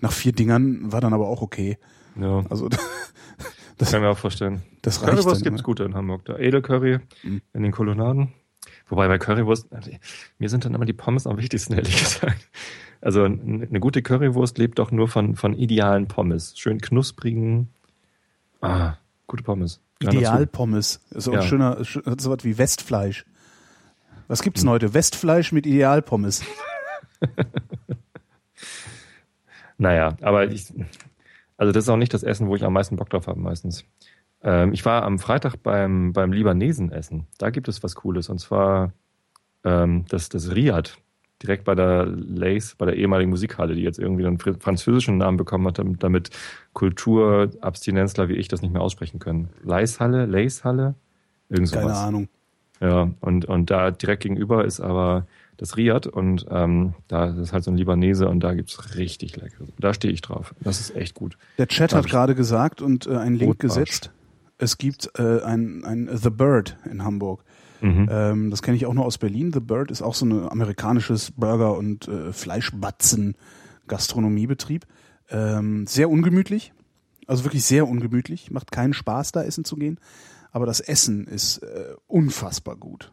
nach vier Dingern war dann aber auch okay. Ja, Also <laughs> das kann ich mir auch vorstellen. das reicht Currywurst dann. gibt's immer. gute in Hamburg. Da Edelcurry Mhm. in den Kolonnaden. Wobei bei Currywurst, also, mir sind dann immer die Pommes am wichtigsten, <laughs> ehrlich gesagt. Also eine gute Currywurst lebt doch nur von, von idealen Pommes. Schön knusprigen. Ah, gute Pommes. Idealpommes. Auch Ja. ein schöner, schön- so was wie Westfleisch. Was gibt's denn heute? Westfleisch mit Idealpommes. <laughs> Naja, aber ich, also das ist auch nicht das Essen, wo ich am meisten Bock drauf habe meistens. Ähm, ich war am Freitag beim, beim Libanesen essen. Da gibt es was Cooles und zwar ähm, das, das Riad. Direkt bei der Lace, bei der ehemaligen Musikhalle, die jetzt irgendwie einen fr- französischen Namen bekommen hat, damit- Kulturabstinenzler wie ich das nicht mehr aussprechen können. Lace-Halle, Lace-Halle, irgend sowas. Keine Ahnung. Ja, und, und da direkt gegenüber ist aber das Riad und ähm, da ist halt so ein Libanese und da gibt's richtig lecker. Da stehe ich drauf. Das ist echt gut. Der Chat hat gerade gesagt und äh, einen Link Rotbarsch. gesetzt. Es gibt äh, ein, ein The Bird in Hamburg. Mhm. Ähm, das kenne ich auch nur aus Berlin. The Bird ist auch so ein amerikanisches Burger- und äh, Fleischbatzen-Gastronomiebetrieb. Ähm, sehr ungemütlich. Also wirklich sehr ungemütlich. Macht keinen Spaß, da essen zu gehen. Aber das Essen ist äh, unfassbar gut.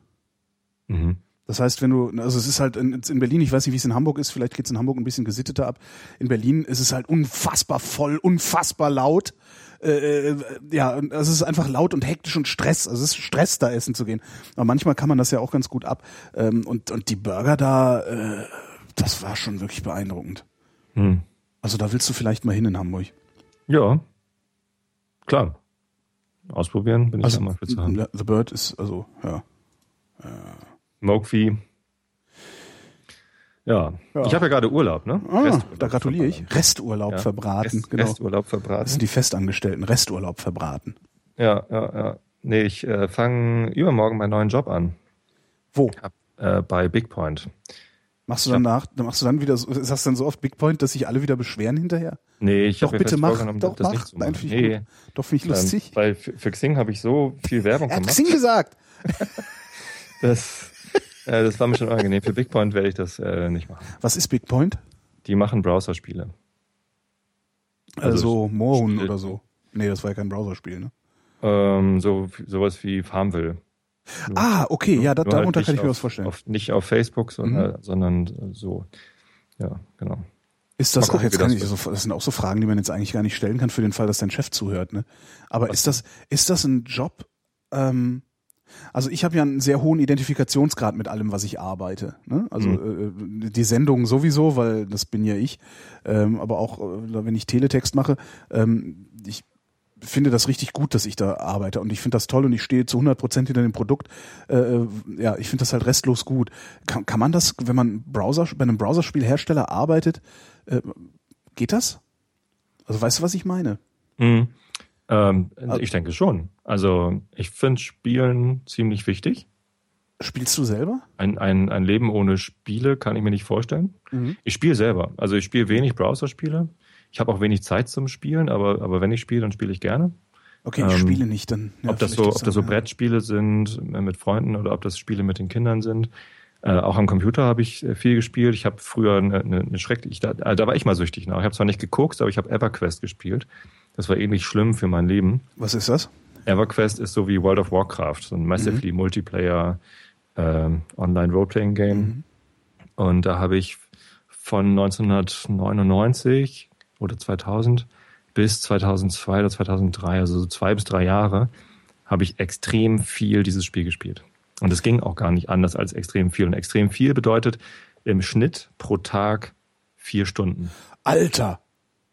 Mhm. Das heißt, wenn du, also es ist halt in, in Berlin, ich weiß nicht, wie es in Hamburg ist, vielleicht geht's in Hamburg ein bisschen gesitteter ab. In Berlin ist es halt unfassbar voll, unfassbar laut. Äh, äh, ja, und es ist einfach laut und hektisch und Stress. Also es ist Stress, da essen zu gehen. Aber manchmal kann man das ja auch ganz gut ab. Ähm, und, und die Burger da, äh, das war schon wirklich beeindruckend. Mhm. Also da willst du vielleicht mal hin in Hamburg. Ja, klar. Ausprobieren bin ich Also ja mal für zu haben. The Bird ist, also, ja. Mokvi. Ja. Ja. ich habe ja gerade Urlaub, ne? Ah, Resturlaub da gratuliere ich. verbraten. Resturlaub Ja. verbraten, Rest, genau. Resturlaub Das verbraten. sind die Festangestellten. Resturlaub verbraten. Ja, ja, ja. Nee, ich äh, fange übermorgen meinen neuen Job an. Wo? Äh, bei Big Point. Machst du danach, dann machst du dann wieder, so- sagst du dann so oft Big Point, dass sich alle wieder beschweren hinterher? Nee, ich habe bitte mach. Doch, das mach. nicht zu Nein, machen. ich Nee. Doch, finde ich lustig. Ähm, weil für, für Xing habe ich so viel Werbung er hat gemacht. Xing gesagt. <laughs> Das, äh, das war mir schon unangenehm. Für Big Point werde ich das äh, nicht machen. Was ist Big Point? Die machen Browserspiele. Also, Moorhuhn Spiel- oder so. Nee, das war ja kein Browserspiel, ne? Ähm, so sowas wie Farmville. Ah, okay, ja, da, halt darunter nicht kann ich mir auf, was vorstellen. Auf, nicht auf Facebook, sondern, sondern so. Ja, genau. Ist das, Mal gucken, ach, jetzt das ich, das sind auch so Fragen, die man jetzt eigentlich gar nicht stellen kann für den Fall, dass dein Chef zuhört, ne? Aber ist das, ist das ein Job, ähm, also ich habe ja einen sehr hohen Identifikationsgrad mit allem, was ich arbeite. Ne? Also Mhm. äh, die Sendung sowieso, weil das bin ja ich. Ähm, aber auch äh, wenn ich Teletext mache, ähm, ich finde das richtig gut, dass ich da arbeite und ich finde das toll und ich stehe zu 100 Prozent hinter dem Produkt. Äh, äh, ja, ich finde das halt restlos gut. Kann, kann man das, wenn man Browser bei einem Browserspielhersteller arbeitet, äh, geht das? Also weißt du, was ich meine? Mhm. Ähm, Also- ich denke schon. Also ich finde Spielen ziemlich wichtig. Spielst du selber? Ein, ein, ein Leben ohne Spiele kann ich mir nicht vorstellen. Mhm. Ich spiele selber. Also ich spiele wenig Browserspiele. Ich habe auch wenig Zeit zum Spielen, aber, aber wenn ich spiele, dann spiele ich gerne. Okay, ich Ähm, spiele nicht, dann. ja, ob das so, ob das so ja. Brettspiele sind äh, mit Freunden oder ob das Spiele mit den Kindern sind. Äh, auch am Computer habe ich äh, viel gespielt. Ich habe früher eine, eine, eine schreckliche, da, da war ich mal süchtig nach. Ich habe zwar nicht geguckt, aber ich habe EverQuest gespielt. Das war ähnlich schlimm für mein Leben. Was ist das? EverQuest ist so wie World of Warcraft, so ein massively Multiplayer ähm, Online Roleplaying Game. Und da habe ich von 1999 oder 2000 bis 2002 oder 2003, also so zwei bis drei Jahre, habe ich extrem viel dieses Spiel gespielt. Und es ging auch gar nicht anders als extrem viel. Und extrem viel bedeutet im Schnitt pro Tag vier Stunden. Alter!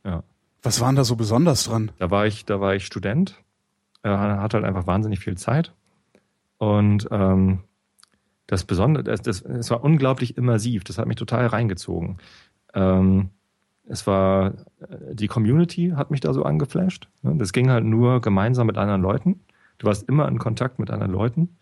Ja. Was war denn da so besonders dran? Da war ich, da war ich Student, äh, hatte halt einfach wahnsinnig viel Zeit. Und ähm, das Besondere, das, das, es war unglaublich immersiv, das hat mich total reingezogen. Ähm, es war, äh, die Community hat mich da so angeflasht. Ne? Das ging halt nur gemeinsam mit anderen Leuten. Du warst immer in Kontakt mit anderen Leuten,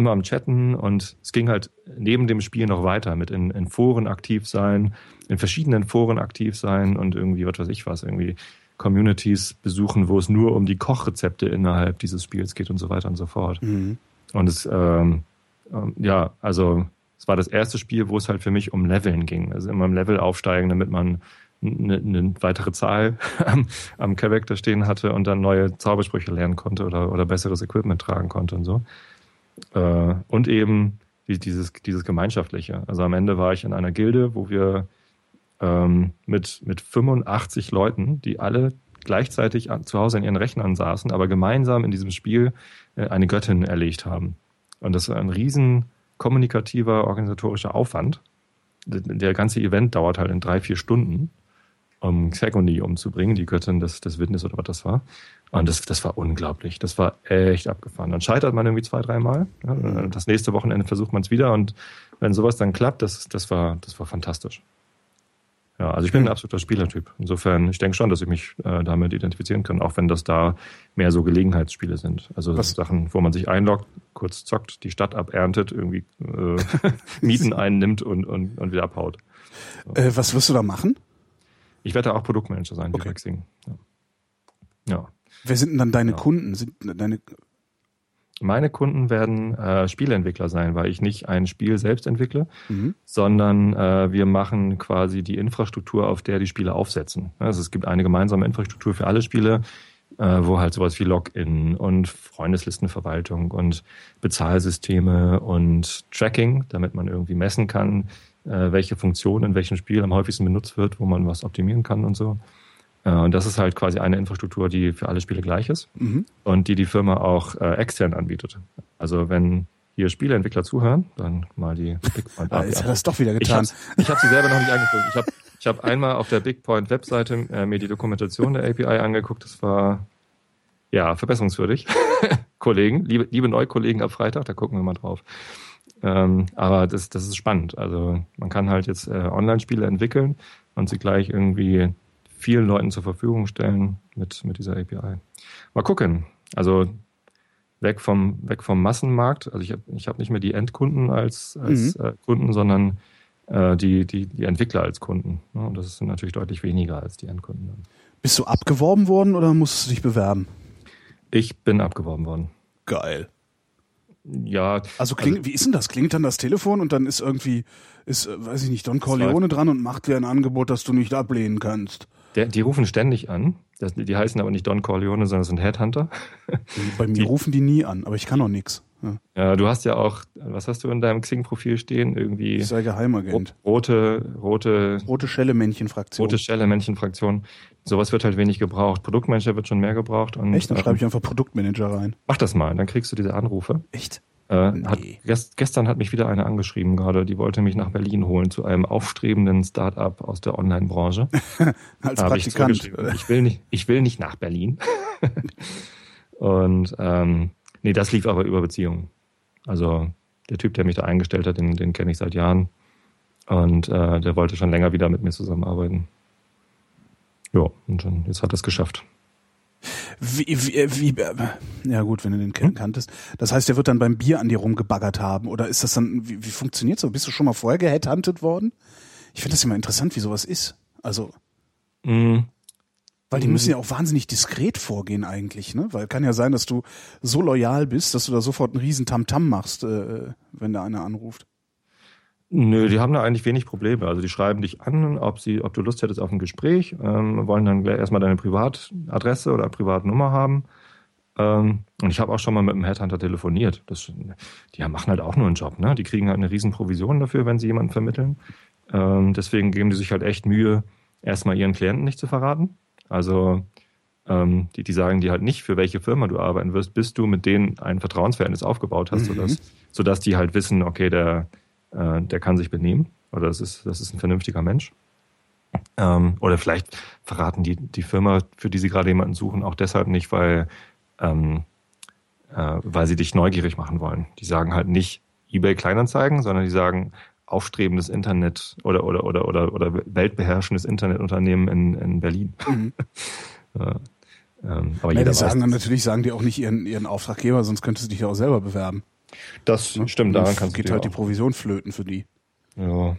immer am Chatten und es ging halt neben dem Spiel noch weiter mit in, in Foren aktiv sein, in verschiedenen Foren aktiv sein und irgendwie, was weiß ich was, irgendwie Communities besuchen, wo es nur um die Kochrezepte innerhalb dieses Spiels geht und so weiter und so fort. Mhm. Und es, ähm, ähm, ja, also es war das erste Spiel, wo es halt für mich um Leveln ging. Also immer im Level aufsteigen, damit man eine, eine weitere Zahl <laughs> am, am Charakter stehen hatte und dann neue Zaubersprüche lernen konnte oder, oder besseres Equipment tragen konnte und so. Äh, und eben die, dieses, dieses Gemeinschaftliche. Also am Ende war ich in einer Gilde, wo wir ähm, mit, mit 85 Leuten, die alle gleichzeitig an, zu Hause in ihren Rechnern saßen, aber gemeinsam in diesem Spiel äh, eine Göttin erlegt haben. Und das war ein riesen kommunikativer, organisatorischer Aufwand. Der, der ganze Event dauert halt in drei, vier Stunden, um Xegony umzubringen, die Göttin des, des Windens oder was das war. Und das, das war unglaublich. Das war echt abgefahren. Dann scheitert man irgendwie zwei, dreimal. Ja, das nächste Wochenende versucht man es wieder und wenn sowas dann klappt, das, das, war, das war fantastisch. Ja, also ich bin ein absoluter Spielertyp. Insofern, ich denke schon, dass ich mich äh, damit identifizieren kann, auch wenn das da mehr so Gelegenheitsspiele sind. Also Was- Sachen, wo man sich einloggt, kurz zockt, die Stadt aberntet, irgendwie äh, Mieten <laughs> einnimmt und, und, und wieder abhaut. Äh, was wirst du da machen? Ich werde auch Produktmanager sein, wie Okay. Rexing. Ja. ja. Wer sind denn dann deine Ja. Kunden? Sind deine Meine Kunden werden äh, Spieleentwickler sein, weil ich nicht ein Spiel selbst entwickle, mhm. sondern äh, wir machen quasi die Infrastruktur, auf der die Spiele aufsetzen. Also es gibt eine gemeinsame Infrastruktur für alle Spiele, äh, wo halt sowas wie Login und Freundeslistenverwaltung und Bezahlsysteme und Tracking, damit man irgendwie messen kann, äh, welche Funktion in welchem Spiel am häufigsten benutzt wird, wo man was optimieren kann und so. Äh, und das ist halt quasi eine Infrastruktur, die für alle Spiele gleich ist Mhm. und die die Firma auch äh, extern anbietet. Also wenn hier Spieleentwickler zuhören, dann mal die Big Point Ah, jetzt hat es doch wieder getan. habe ich hab sie selber noch nicht angeguckt. Ich habe ich hab einmal auf der Big Point Webseite äh, mir die Dokumentation der API angeguckt. Das war ja verbesserungswürdig. <laughs> Kollegen, liebe, liebe Neukollegen ab Freitag, da gucken wir mal drauf. Ähm, aber das, das ist spannend. Also man kann halt jetzt äh, Online-Spiele entwickeln und sie gleich irgendwie vielen Leuten zur Verfügung stellen mit, mit dieser API. Mal gucken. Also weg vom, weg vom Massenmarkt. Also ich habe ich hab nicht mehr die Endkunden als, als äh, Kunden, sondern äh, die, die, die Entwickler als Kunden. Ne? Und das sind natürlich deutlich weniger als die Endkunden. Dann. Bist du abgeworben worden oder musstest du dich bewerben? Ich bin abgeworben worden. Geil. Ja, Also klingt, wie ist denn das? Klingt dann das Telefon und dann ist irgendwie, ist, äh, weiß ich nicht, Don Corleone dran und macht dir ein Angebot, das du nicht ablehnen kannst. Der, die rufen ständig an. Das, die heißen aber nicht Don Corleone, sondern sind Headhunter. Bei mir Die- rufen die nie an, aber ich kann noch nix. Ja. Ja, du hast ja auch, was hast du in deinem Xing-Profil stehen? Irgendwie Ich sei Geheimagent. rote, rote, Rote Schelle-Männchen-Fraktion. rote Stelle, Männchenfraktion. Sowas wird halt wenig gebraucht. Produktmanager wird schon mehr gebraucht. Und, Echt? Dann ähm, schreibe ich einfach Produktmanager rein. Mach das mal, dann kriegst du diese Anrufe. Echt? Äh, Nee. hat, gest, gestern hat mich wieder eine angeschrieben gerade, die wollte mich nach Berlin holen zu einem aufstrebenden Start-up aus der Online-Branche. <laughs> Als ich Praktikant. zurückgeschrieben, Ich will nicht, ich will nicht nach Berlin. <laughs> Und ähm, nee, das lief aber über Beziehungen. Also der Typ, der mich da eingestellt hat, den, den kenne ich seit Jahren. Und äh, der wollte schon länger wieder mit mir zusammenarbeiten. Ja, und dann, jetzt hat er es geschafft. Wie, wie, äh, wie, äh, ja gut, wenn du den Hm? kanntest. Das heißt, der wird dann beim Bier an dir rumgebaggert haben. Oder ist das dann, wie, wie funktioniert so? Bist du schon mal vorher geheadhuntet worden? Ich finde das immer interessant, wie sowas ist. Also, Mhm. weil die Mhm. müssen ja auch wahnsinnig diskret vorgehen eigentlich, ne? Weil kann ja sein, dass du so loyal bist, dass du da sofort einen riesen Tamtam machst, äh, wenn da einer anruft. Nö, die haben da eigentlich wenig Probleme. Also die schreiben dich an, ob sie, ob du Lust hättest auf ein Gespräch, ähm, wollen dann gleich erstmal deine Privatadresse oder Privatnummer haben. Ähm, und ich habe auch schon mal mit einem Headhunter telefoniert. Das, die machen halt auch nur einen Job, ne? Die kriegen halt eine riesen Provision dafür, wenn sie jemanden vermitteln. Ähm, deswegen geben die sich halt echt Mühe, erstmal ihren Klienten nicht zu verraten. Also ähm, die, die sagen dir halt nicht, für welche Firma du arbeiten wirst, bis du mit denen ein Vertrauensverhältnis aufgebaut hast, Mhm. sodass, sodass die halt wissen, okay, der, äh, der kann sich benehmen oder das ist, das ist ein vernünftiger Mensch. Ähm, oder vielleicht verraten die, die Firma, für die sie gerade jemanden suchen, auch deshalb nicht, weil, ähm, äh, weil sie dich neugierig machen wollen. Die sagen halt nicht eBay Kleinanzeigen, sondern die sagen aufstrebendes Internet oder, oder, oder, oder, oder weltbeherrschendes Internetunternehmen in, in Berlin. Mhm. <laughs> Ja. Ähm, aber Ja, jeder die sagen dann natürlich, sagen die auch nicht ihren, ihren Auftraggeber, sonst könntest du dich ja auch selber bewerben. Das Ne? stimmt, daran kannst du geht halt die auch- Provision flöten für die. Ja.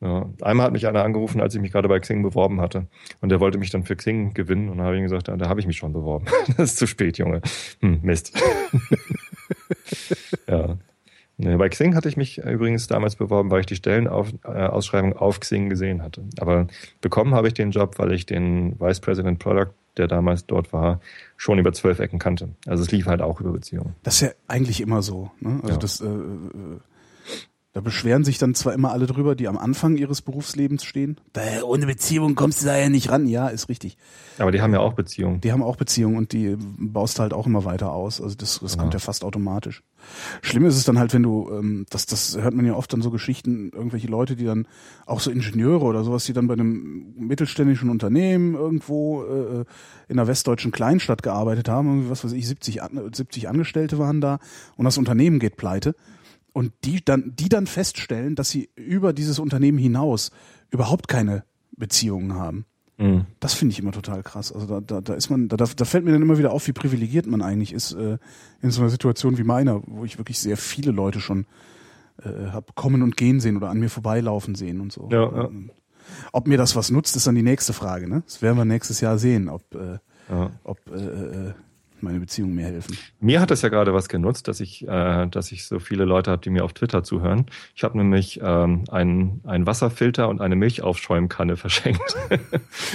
ja. Einmal hat mich einer angerufen, als ich mich gerade bei Xing beworben hatte. Und der wollte mich dann für Xing gewinnen. Und dann habe ich ihm gesagt, da, da habe ich mich schon beworben. <laughs> das ist zu spät, Junge. Hm, Mist. <laughs> ja. Bei Xing hatte ich mich übrigens damals beworben, weil ich die Stellenausschreibung auf Xing gesehen hatte. Aber bekommen habe ich den Job, weil ich den Vice President Product, der damals dort war, schon über zwölf Ecken kannte. Also es lief halt auch über Beziehungen. Das ist ja eigentlich immer so. Ne? Also Ja. das, äh, äh, da beschweren sich dann zwar immer alle drüber, die am Anfang ihres Berufslebens stehen. Da, ohne Beziehung kommst du da ja nicht ran. Ja, ist richtig. Aber die haben ja auch Beziehungen. Die haben auch Beziehungen und die baust halt auch immer weiter aus. Also das, das kommt ja fast automatisch. Schlimm ist es dann halt, wenn du, ähm, das, das hört man ja oft dann so Geschichten, irgendwelche Leute, die dann, auch so Ingenieure oder sowas, die dann bei einem mittelständischen Unternehmen irgendwo äh, in einer westdeutschen Kleinstadt gearbeitet haben, irgendwie, was weiß ich, 70, An 70 Angestellte waren da und das Unternehmen geht pleite. Und die dann, die dann feststellen, dass sie über dieses Unternehmen hinaus überhaupt keine Beziehungen haben. Mhm. Das finde ich immer total krass. Also da, da, da ist man, da, da fällt mir dann immer wieder auf, wie privilegiert man eigentlich ist äh, in so einer Situation wie meiner, wo ich wirklich sehr viele Leute schon äh, hab kommen und gehen sehen oder an mir vorbeilaufen sehen und so. Ja, ja. Ob mir das was nutzt, ist dann die nächste Frage. Ne? Das werden wir nächstes Jahr sehen, ob, äh, Ja. ob äh, äh, meine Beziehungen mir helfen. Mir hat es ja gerade was genutzt, dass ich, äh, dass ich so viele Leute habe, die mir auf Twitter zuhören. Ich habe nämlich ähm, einen, einen Wasserfilter und eine Milchaufschäumkanne <laughs> verschenkt.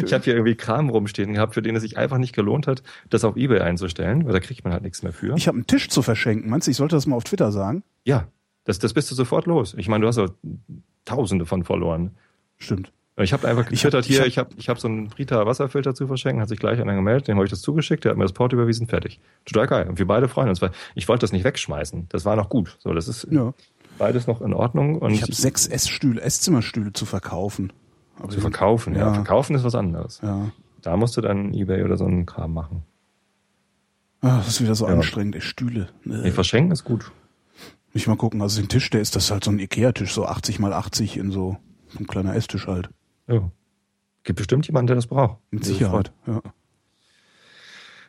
ich habe hier irgendwie Kram rumstehen gehabt, für den es sich einfach nicht gelohnt hat, das auf Ebay einzustellen, weil da kriegt man halt nichts mehr für. Ich habe einen Tisch zu verschenken. Meinst du, ich sollte das mal auf Twitter sagen? ja, das, das bist du sofort los. Ich meine, du hast ja Tausende von verloren. Stimmt. Ich habe einfach Ich hab- getwittert ich hier, hab- ich habe ich hab so einen Brita Wasserfilter zu verschenken, hat sich gleich einer gemeldet, dem habe ich das zugeschickt, der hat mir das Port überwiesen, fertig. Total geil. Und wir beide freuen uns, weil ich wollte das nicht wegschmeißen. Das war noch gut. So, das ist Ja. beides noch in Ordnung. Und Ich habe sechs Essstühle, Esszimmerstühle zu verkaufen. Aber zu verkaufen, ja. Ja. Verkaufen ist was anderes. Ja. Da musst du dann Ebay oder so einen Kram machen. Ah, das ist wieder so Ja. anstrengend, ey, Stühle. Nee, Äh, verschenken ist gut. Nicht mal gucken. Also den Tisch, der ist das halt so ein Ikea-Tisch, so 80 mal 80 in so so ein kleiner Esstisch halt. Ja. Gibt bestimmt jemanden, der das braucht. Mit Sicherheit. Ja.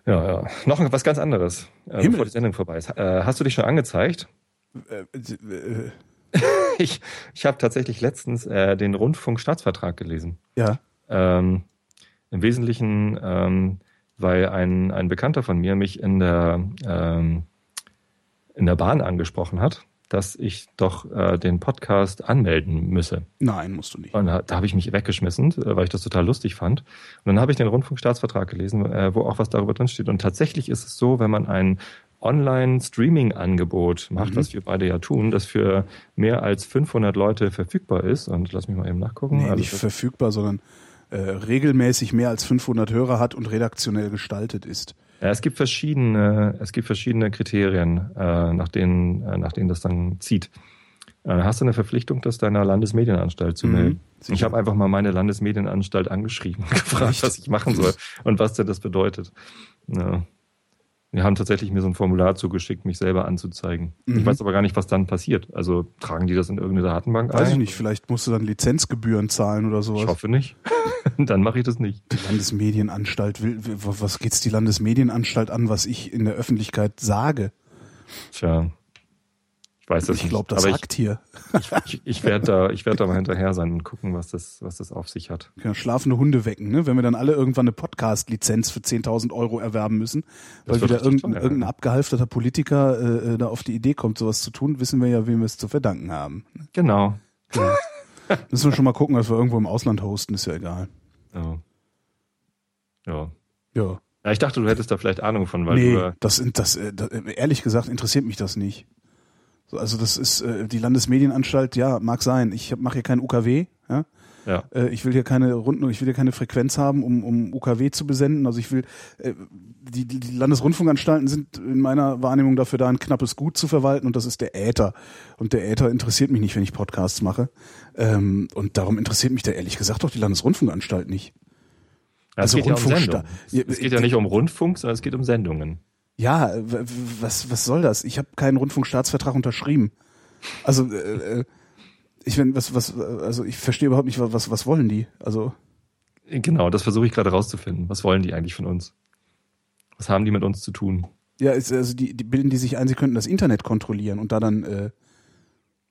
Ja, ja. Noch was ganz anderes, äh, bevor die Sendung vorbei ist. Äh, hast du dich schon angezeigt? Äh, äh, <laughs> Ich, ich habe tatsächlich letztens den Rundfunkstaatsvertrag gelesen. ja. Ähm, Im Wesentlichen, ähm, weil ein, ein Bekannter von mir mich in der, ähm, in der Bahn angesprochen hat, dass ich doch äh, den Podcast anmelden müsse. Nein, musst du nicht. Und da, da habe ich mich weggeschmissen, äh, weil ich das total lustig fand. Und dann habe ich den Rundfunkstaatsvertrag gelesen, äh, wo auch was darüber drin steht. Und tatsächlich ist es so, wenn man ein Online-Streaming-Angebot macht, Mhm. was wir beide ja tun, das für mehr als 500 Leute verfügbar ist. Und lass mich mal eben nachgucken. Nee, Also nicht verfügbar, sondern äh, regelmäßig mehr als 500 Hörer hat und redaktionell gestaltet ist. Ja, es gibt verschiedene, es gibt verschiedene Kriterien, äh, nach denen, äh, nach denen das dann zieht. Äh, hast du eine Verpflichtung, das deiner Landesmedienanstalt zu Mhm, melden? sicher. Ich habe einfach mal meine Landesmedienanstalt angeschrieben und <laughs> gefragt, Echt? was ich machen soll und was denn das bedeutet. Ja. Die haben tatsächlich mir so ein Formular zugeschickt, mich selber anzuzeigen. Ich Mhm. weiß aber gar nicht, was dann passiert. Also tragen die das in irgendeine Datenbank Weiß ein? ich nicht, vielleicht musst du dann Lizenzgebühren zahlen oder sowas. Ich hoffe nicht. <laughs> dann mache ich das nicht. Die Landesmedienanstalt will, will- was geht's die Landesmedienanstalt an, was ich in der Öffentlichkeit sage? Tja. Ich weiß das Ich glaube, nicht. das aber sagt hier. ich, ich, ich werde da, ich werde da mal hinterher sein und gucken, was das, was das auf sich hat. Ja, schlafende Hunde wecken, ne? Wenn wir dann alle irgendwann eine Podcast-Lizenz für 10.000 Euro erwerben müssen, weil wieder irgendein, irgendein abgehalfterter Politiker äh, äh, da auf die Idee kommt, sowas zu tun, wissen wir ja, wem wir es zu verdanken haben. Genau. Ja. <laughs> Müssen wir schon mal gucken, dass wir irgendwo im Ausland hosten, ist ja egal. Ja. Ja. Ja. Ja, ich dachte, du hättest da vielleicht Ahnung von, weil nee, du das, das, äh, das, ehrlich gesagt interessiert mich das nicht. So, Also das ist äh, die Landesmedienanstalt, ja, mag sein. Ich mache hier kein UKW, ja. ja. Äh, ich will hier keine Runden, ich will hier keine Frequenz haben, um, um UKW zu besenden. Also ich will, äh, die, die Landesrundfunkanstalten sind in meiner Wahrnehmung dafür da, ein knappes Gut zu verwalten und das ist der Äther. Und der Äther interessiert mich nicht, wenn ich Podcasts mache. Ähm, und darum interessiert mich da ehrlich gesagt auch die Landesrundfunkanstalt nicht. Ja, es also geht ja um Sendungen. Es, es geht ja nicht um Rundfunk, sondern es geht um Sendungen. Ja, was, was soll das? Ich habe keinen Rundfunkstaatsvertrag unterschrieben. Also äh, äh, ich wenn was was also ich verstehe überhaupt nicht was was wollen die? Also Genau, das versuche ich gerade rauszufinden. Was wollen die eigentlich von uns? Was haben die mit uns zu tun? ja, ist, also die, die bilden die sich ein, sie könnten das Internet kontrollieren und da dann äh,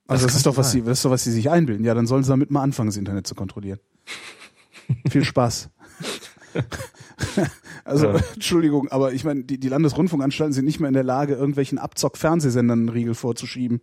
also das, kann ist doch was sein. sie das ist doch was sie sich einbilden. Ja, dann sollen sie damit mal anfangen, das Internet zu kontrollieren. Viel Spaß. <laughs> <laughs> also Ja. <laughs> Entschuldigung, aber ich meine, die, die Landesrundfunkanstalten sind nicht mehr in der Lage, irgendwelchen Abzock-Fernsehsendern einen Riegel vorzuschieben.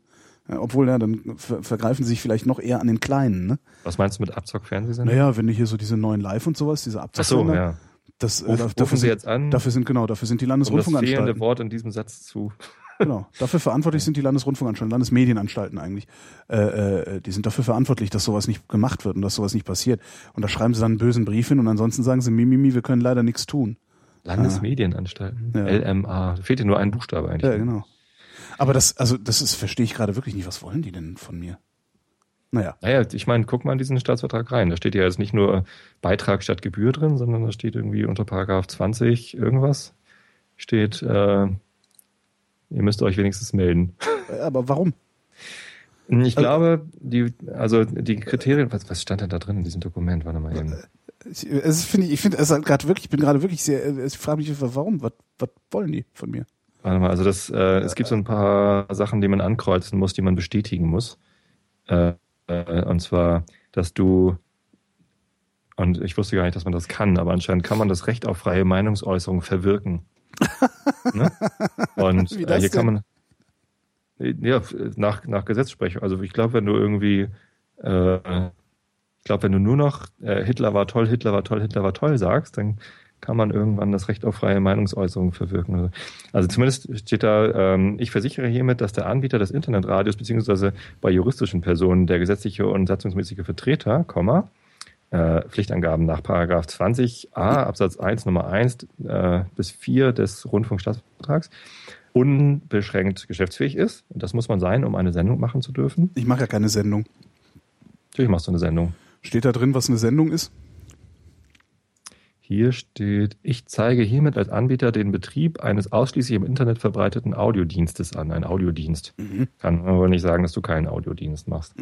Ja, obwohl, ja, dann ver vergreifen sie sich vielleicht noch eher an den Kleinen, ne? Was meinst du mit Abzock-Fernsehsender? Naja, wenn du hier so diese neuen Live und sowas, diese Ach so, Abzocksender, ja. Das, äh, Ruf, da- rufen dafür, Sie sind, jetzt an, dafür sind, genau, dafür sind die um das fehlende Landesrundfunkanstalten. Wort in diesem Satz zu. <laughs> Genau, dafür verantwortlich sind die Landesrundfunkanstalten, Landesmedienanstalten eigentlich. Äh, äh, die sind dafür verantwortlich, dass sowas nicht gemacht wird und dass sowas nicht passiert. Und da schreiben sie dann einen bösen Brief hin und ansonsten sagen sie, Mimimi, wir können leider nichts tun. Landesmedienanstalten. Ja. LMA. Da fehlt dir nur ein Buchstabe eigentlich. Ja, genau. Aber das, also das ist, verstehe ich gerade wirklich nicht. Was wollen die denn von mir? Naja, Naja, ich meine, guck mal in diesen Staatsvertrag rein. Da steht ja jetzt nicht nur Beitrag statt Gebühr drin, sondern da steht irgendwie unter Paragraph 20 irgendwas. Steht, äh, ihr müsst euch wenigstens melden. Äh, aber warum? Ich glaube, die, also die Kriterien, was, was stand denn da drin in diesem Dokument? Warte mal eben. Ich, es finde ich, ich finde es halt gerade wirklich, ich bin gerade wirklich sehr, äh, ich frage mich, warum? Was, was wollen die von mir? Warte mal, also das, äh, es gibt so ein paar Sachen, die man ankreuzen muss, die man bestätigen muss. Äh, äh, und zwar, dass du, und ich wusste gar nicht, dass man das kann, aber anscheinend kann man das Recht auf freie Meinungsäußerung verwirken. <laughs> ne? Und äh, hier kann man, ja, nach, nach Gesetzesprechung. Also ich glaube, wenn du irgendwie, äh, ich glaube, wenn du nur noch äh, Hitler war toll, Hitler war toll, Hitler war toll sagst, dann kann man irgendwann das Recht auf freie Meinungsäußerung verwirken. Also zumindest steht da, ähm, ich versichere hiermit, dass der Anbieter des Internetradios beziehungsweise bei juristischen Personen der gesetzliche und satzungsmäßige Vertreter, Komma, äh, Pflichtangaben nach Paragraph 20a Absatz 1 Nummer 1 äh, bis 4 des Rundfunkstaatsvertrags unbeschränkt geschäftsfähig ist. Und das muss man sein, um eine Sendung machen zu dürfen. Ich mache ja keine Sendung. Natürlich machst du eine Sendung. Steht da drin, was eine Sendung ist? Hier steht, ich zeige hiermit als Anbieter den Betrieb eines ausschließlich im Internet verbreiteten Audiodienstes an. Ein Audiodienst. Mhm. Kann aber nicht sagen, dass du keinen Audiodienst machst.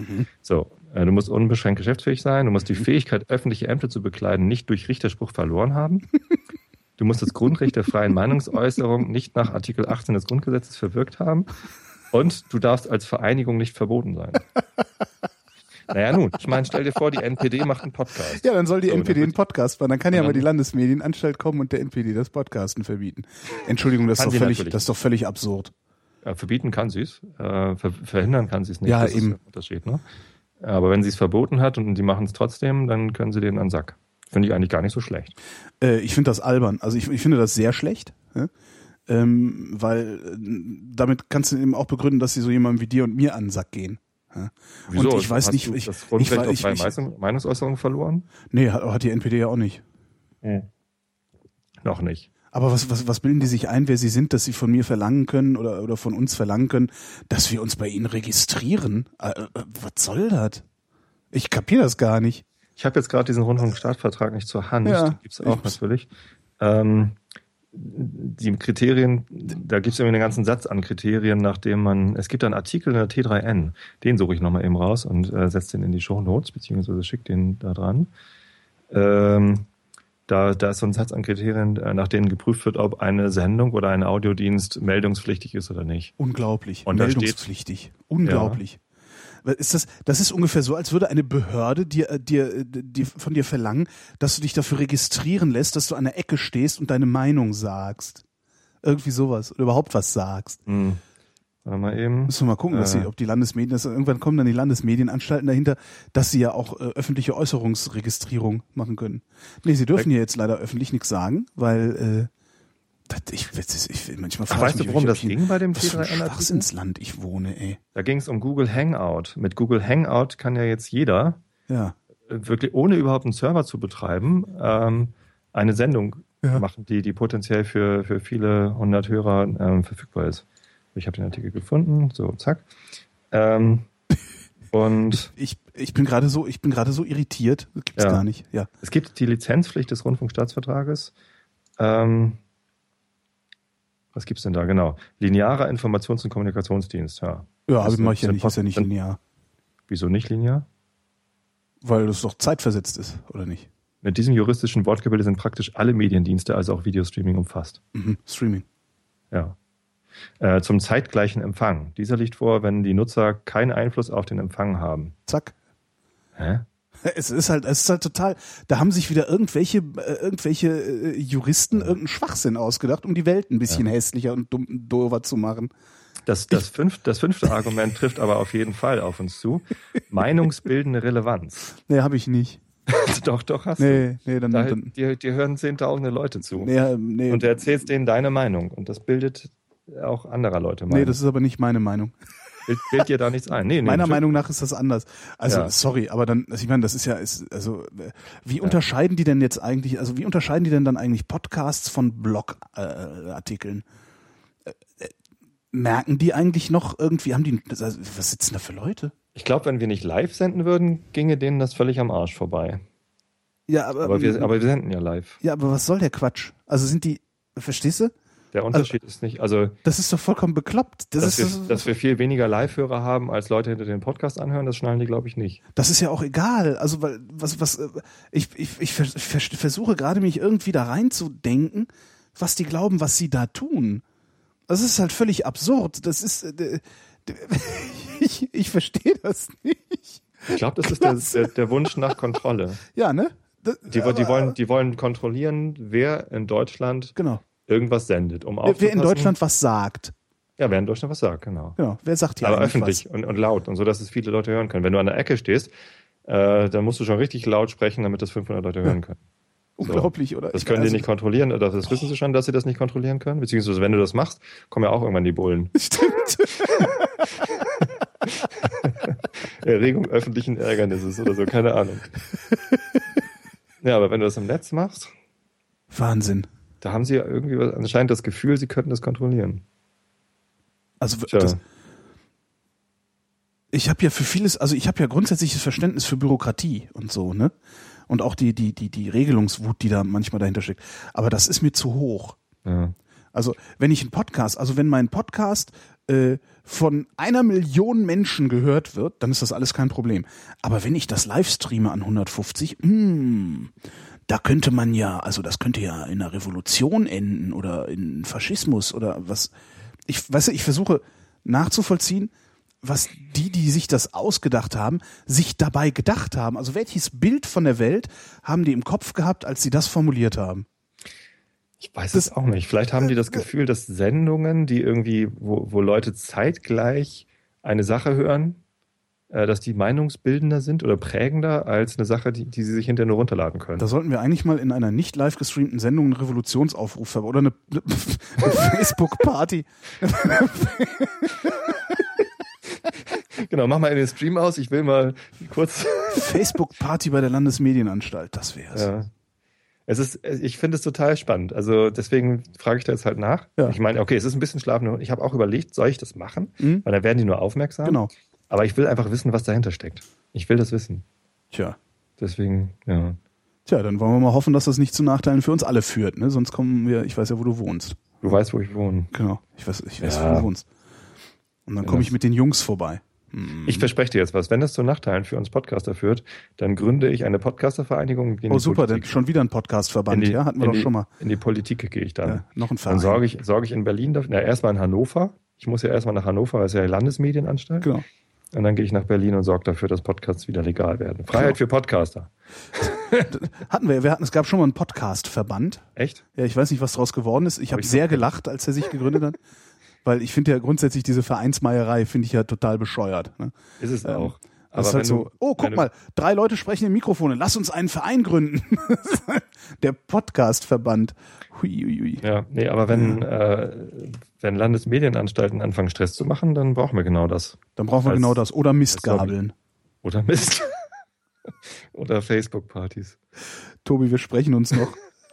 So, äh, du musst unbeschränkt geschäftsfähig sein. Du musst die Fähigkeit, öffentliche Ämter zu bekleiden, nicht durch Richterspruch verloren haben. Du musst das Grundrecht der freien Meinungsäußerung nicht nach Artikel 18 des Grundgesetzes verwirkt haben. Und du darfst als Vereinigung nicht verboten sein. Naja, nun, ich meine, stell dir vor, die NPD macht einen Podcast. Ja, dann soll die So, NPD einen Podcast machen. Dann kann ja Ja. mal die Landesmedienanstalt kommen und der NPD das Podcasten verbieten. Entschuldigung, das ist, doch völlig, das ist doch völlig absurd. Äh, verbieten kann sie es, äh, ver verhindern kann sie es nicht. Ja, das eben. Ist der Unterschied, ne? Aber wenn sie es verboten hat und die machen es trotzdem, dann können sie denen an den Sack. Finde ich eigentlich gar nicht so schlecht. Äh, ich finde das albern. Also ich, ich finde das sehr schlecht. Ja? Ähm, weil äh, damit kannst du eben auch begründen, dass sie so jemandem wie dir und mir an den Sack gehen. Ja? Und ich weiß Hast nicht, ich, das ich, Grundrecht auf ich, freie ich, Meinungs- Meinungsäußerung verloren? nee, hat, hat die NPD ja auch nicht. Noch nicht. Aber was, was, was bilden die sich ein, wer sie sind, dass sie von mir verlangen können oder, oder von uns verlangen können, dass wir uns bei ihnen registrieren? Äh, äh, was soll das? Ich kapier das gar nicht. Ich habe jetzt gerade diesen Rundfunkstaatsvertrag nicht zur Hand. Ja, Den gibt's auch ich- natürlich. Ähm, die Kriterien, da gibt's irgendwie einen ganzen Satz an Kriterien, nachdem man, es gibt einen Artikel in der T3N, den suche ich nochmal eben raus und äh, setze den in die Show Notes, beziehungsweise schicke den da dran. Ähm, da, da ist so ein Satz an Kriterien, äh, nach denen geprüft wird, ob eine Sendung oder ein Audiodienst meldungspflichtig ist oder nicht. Unglaublich. Und da steht- Meldungspflichtig. Unglaublich. Ist das, das ist ungefähr so, als würde eine Behörde dir, äh, dir, äh, dir, von dir verlangen, dass du dich dafür registrieren lässt, dass du an der Ecke stehst und deine Meinung sagst. Irgendwie sowas. Oder überhaupt was sagst. Hm. Warte mal eben. Müssen wir mal gucken, dass Äh. sie, ob die Landesmedien, dass irgendwann kommen dann die Landesmedienanstalten dahinter, dass sie ja auch äh, öffentliche Äußerungsregistrierung machen können. Nee, sie dürfen hier jetzt leider öffentlich nichts sagen, weil äh, das, ich, ich, ich, manchmal Ach, weißt du, mich, worum ob das ging bei dem was für ein T3N-Artikel? Schwachsinnsland ich wohne, ey. Da ging es um Google Hangout. Mit Google Hangout kann ja jetzt jeder Ja. äh, wirklich ohne überhaupt einen Server zu betreiben, ähm, eine Sendung Ja. machen, die, die potenziell für, für viele hundert Hörer ähm, verfügbar ist. Ich habe den Artikel gefunden, so zack. Ähm, <laughs> und Ich, ich bin gerade so, ich bin gerade so irritiert. Das gibt's Ja. gar nicht. Ja. es gibt die Lizenzpflicht des Rundfunkstaatsvertrages. Ähm, was gibt's denn da? Genau. Linearer Informations- und Kommunikationsdienst, ja. Ja, aber mache ich ja nicht, ist ja nicht linear. Wieso nicht linear? Weil das doch zeitversetzt ist, oder nicht? Mit diesem juristischen Wortgebilde sind praktisch alle Mediendienste, also auch Videostreaming, umfasst. Mhm. Streaming. Ja. Äh, zum zeitgleichen Empfang. Dieser liegt vor, wenn die Nutzer keinen Einfluss auf den Empfang haben. Zack. Hä? <laughs> Es ist halt, es ist halt total, da haben sich wieder irgendwelche, äh, irgendwelche äh, Juristen irgendeinen Schwachsinn ausgedacht, um die Welt ein bisschen hässlicher und dumm, dover zu machen. Das, das, fünf, das fünfte Argument trifft aber auf jeden Fall auf uns zu. Meinungsbildende Relevanz. Nee, habe ich nicht. <laughs> doch, doch hast du. Nee, nee, dann, Da, dann dir, dir hören zehntausende Leute zu. nee, äh, nee, Und du erzählst denen deine Meinung. Und das bildet auch anderer Leute Meinung. nee, das ist aber nicht meine Meinung. Bild, bild dir da nichts ein. Nee, nee, Meiner. Meinung nach ist das anders. Also Ja. sorry, aber dann, also ich meine, das ist ja, ist, also äh, wie unterscheiden die denn jetzt eigentlich, also wie unterscheiden die denn dann eigentlich Podcasts von Blogartikeln? Äh? Äh, äh, merken die eigentlich noch irgendwie, haben die, also, was sitzen da für Leute? Ich glaube, wenn wir nicht live senden würden, ginge denen das völlig am Arsch vorbei. Ja, aber, Aber wir, aber wir senden ja live. ja, aber was soll der Quatsch? Also sind die, verstehst du? Der Unterschied ist nicht, also Das ist doch vollkommen bekloppt. Das dass, ist, wir, dass wir viel weniger Live-Hörer haben, als Leute hinter den Podcast anhören, das schnallen die, glaube ich, nicht. Das ist ja auch egal. Also, weil, was, was, äh, ich, ich, ich vers- vers- versuche gerade mich irgendwie da reinzudenken, was die glauben, was sie da tun. Das ist halt völlig absurd. Das ist, äh, <laughs> ich, ich verstehe das nicht. Ich glaube, das ist der, der, der Wunsch nach Kontrolle. Ja, ne? Die, die, wollen, die wollen kontrollieren, wer in Deutschland Genau. Irgendwas sendet, um Wer, wer in Deutschland was sagt. Ja, wer in Deutschland was sagt, genau. Genau. Wer sagt hier Aber öffentlich und, und laut und so, dass es viele Leute hören können. Wenn du an der Ecke stehst, äh, dann musst du schon richtig laut sprechen, damit das 500 Leute hören können. <laughs> was? Unglaublich, oder? Das können die nicht kontrollieren, oder das wissen sie schon, dass sie das nicht kontrollieren können. Beziehungsweise, wenn du das machst, kommen ja auch irgendwann die Bullen. <laughs> Stimmt. <laughs> Erregung öffentlichen Ärgernisses oder so, keine Ahnung. Ja, aber wenn du das im Netz machst, Wahnsinn. Da haben sie ja irgendwie anscheinend das Gefühl, sie könnten das kontrollieren. Also, das, ich habe ja für vieles, also ich habe ja grundsätzliches Verständnis für Bürokratie und so, ne? Und auch die, die, die, die Regelungswut, die da manchmal dahinter steckt. Aber das ist mir zu hoch. Ja. Also, wenn ich einen Podcast, also wenn mein Podcast äh, von einer Million Menschen gehört wird, dann ist das alles kein Problem. Aber wenn ich das live streame an 150, mh, da könnte man ja, also das könnte ja in einer Revolution enden oder in Faschismus oder was. Ich weiß, ich versuche nachzuvollziehen, was die, die sich das ausgedacht haben, sich dabei gedacht haben. Also welches Bild von der Welt haben die im Kopf gehabt, als sie das formuliert haben? Ich weiß es auch nicht. Vielleicht haben die das Gefühl, dass Sendungen, die irgendwie, wo, wo Leute zeitgleich eine Sache hören, äh, dass die meinungsbildender sind oder prägender als eine Sache, die, die sie sich hinterher nur runterladen können. Da sollten wir eigentlich mal in einer nicht live gestreamten Sendung einen Revolutionsaufruf haben oder eine, eine <laughs> Facebook-Party. genau, mach mal in den Stream aus. Ich will mal kurz. <laughs> Facebook-Party bei der Landesmedienanstalt, das wär's. Ja. Es ist, ich finde es total spannend. Also deswegen frage ich da jetzt halt nach. Ja. Ich meine, okay, es ist ein bisschen schlafen. Ich habe auch überlegt, soll ich das machen? Mhm. Weil dann werden die nur aufmerksam. Genau. Aber ich will einfach wissen, was dahinter steckt. Ich will das wissen. Tja. Deswegen, ja. Tja, dann wollen wir mal hoffen, dass das nicht zu Nachteilen für uns alle führt. Ne? Sonst kommen wir, ich weiß ja, wo du wohnst. Du weißt, wo ich wohne. Genau. Ich weiß, ich weiß Ja. wo du wohnst. Und dann Ja, komme ich mit den Jungs vorbei. Ich verspreche dir jetzt was. Wenn das zu Nachteilen für uns Podcaster führt, dann gründe ich eine Podcastervereinigung. Oh super, denn Politik. schon wieder ein Podcastverband, die, ja? Hatten wir doch die, schon mal. In die Politik gehe ich dann. Ja, noch ein Dann Verein. sorge ich, sorge ich in Berlin dafür. Na, erstmal in Hannover. Ich muss ja erstmal nach Hannover, weil es ja die Landesmedienanstalt. Genau. Und dann gehe ich nach Berlin und sorge dafür, dass Podcasts wieder legal werden. Freiheit Genau. für Podcaster. <laughs> Hatten wir, wir hatten, es gab schon mal einen Podcastverband. Echt? Ja, ich weiß nicht, was daraus geworden ist. Ich Hab habe ich sehr gelacht, als er sich gegründet hat. Weil ich finde ja grundsätzlich diese Vereinsmeierei finde ich ja total bescheuert. Ne? Ist es Ähm, auch. Das ist halt so, oh, guck mal, drei Leute sprechen in Mikrofone, lass uns einen Verein gründen. <laughs> Der Podcastverband. Hui, hui, hui. Ja, nee, aber wenn, äh, wenn Landesmedienanstalten anfangen, Stress zu machen, dann brauchen wir genau das. Dann brauchen wir Als- genau das. Oder Mistgabeln. Oder Mist. <laughs> Oder Facebook-Partys. Tobi, wir sprechen uns noch.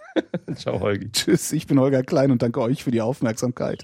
<laughs> Ciao, Holgi. Tschüss, ich bin Holger Klein und danke euch für die Aufmerksamkeit.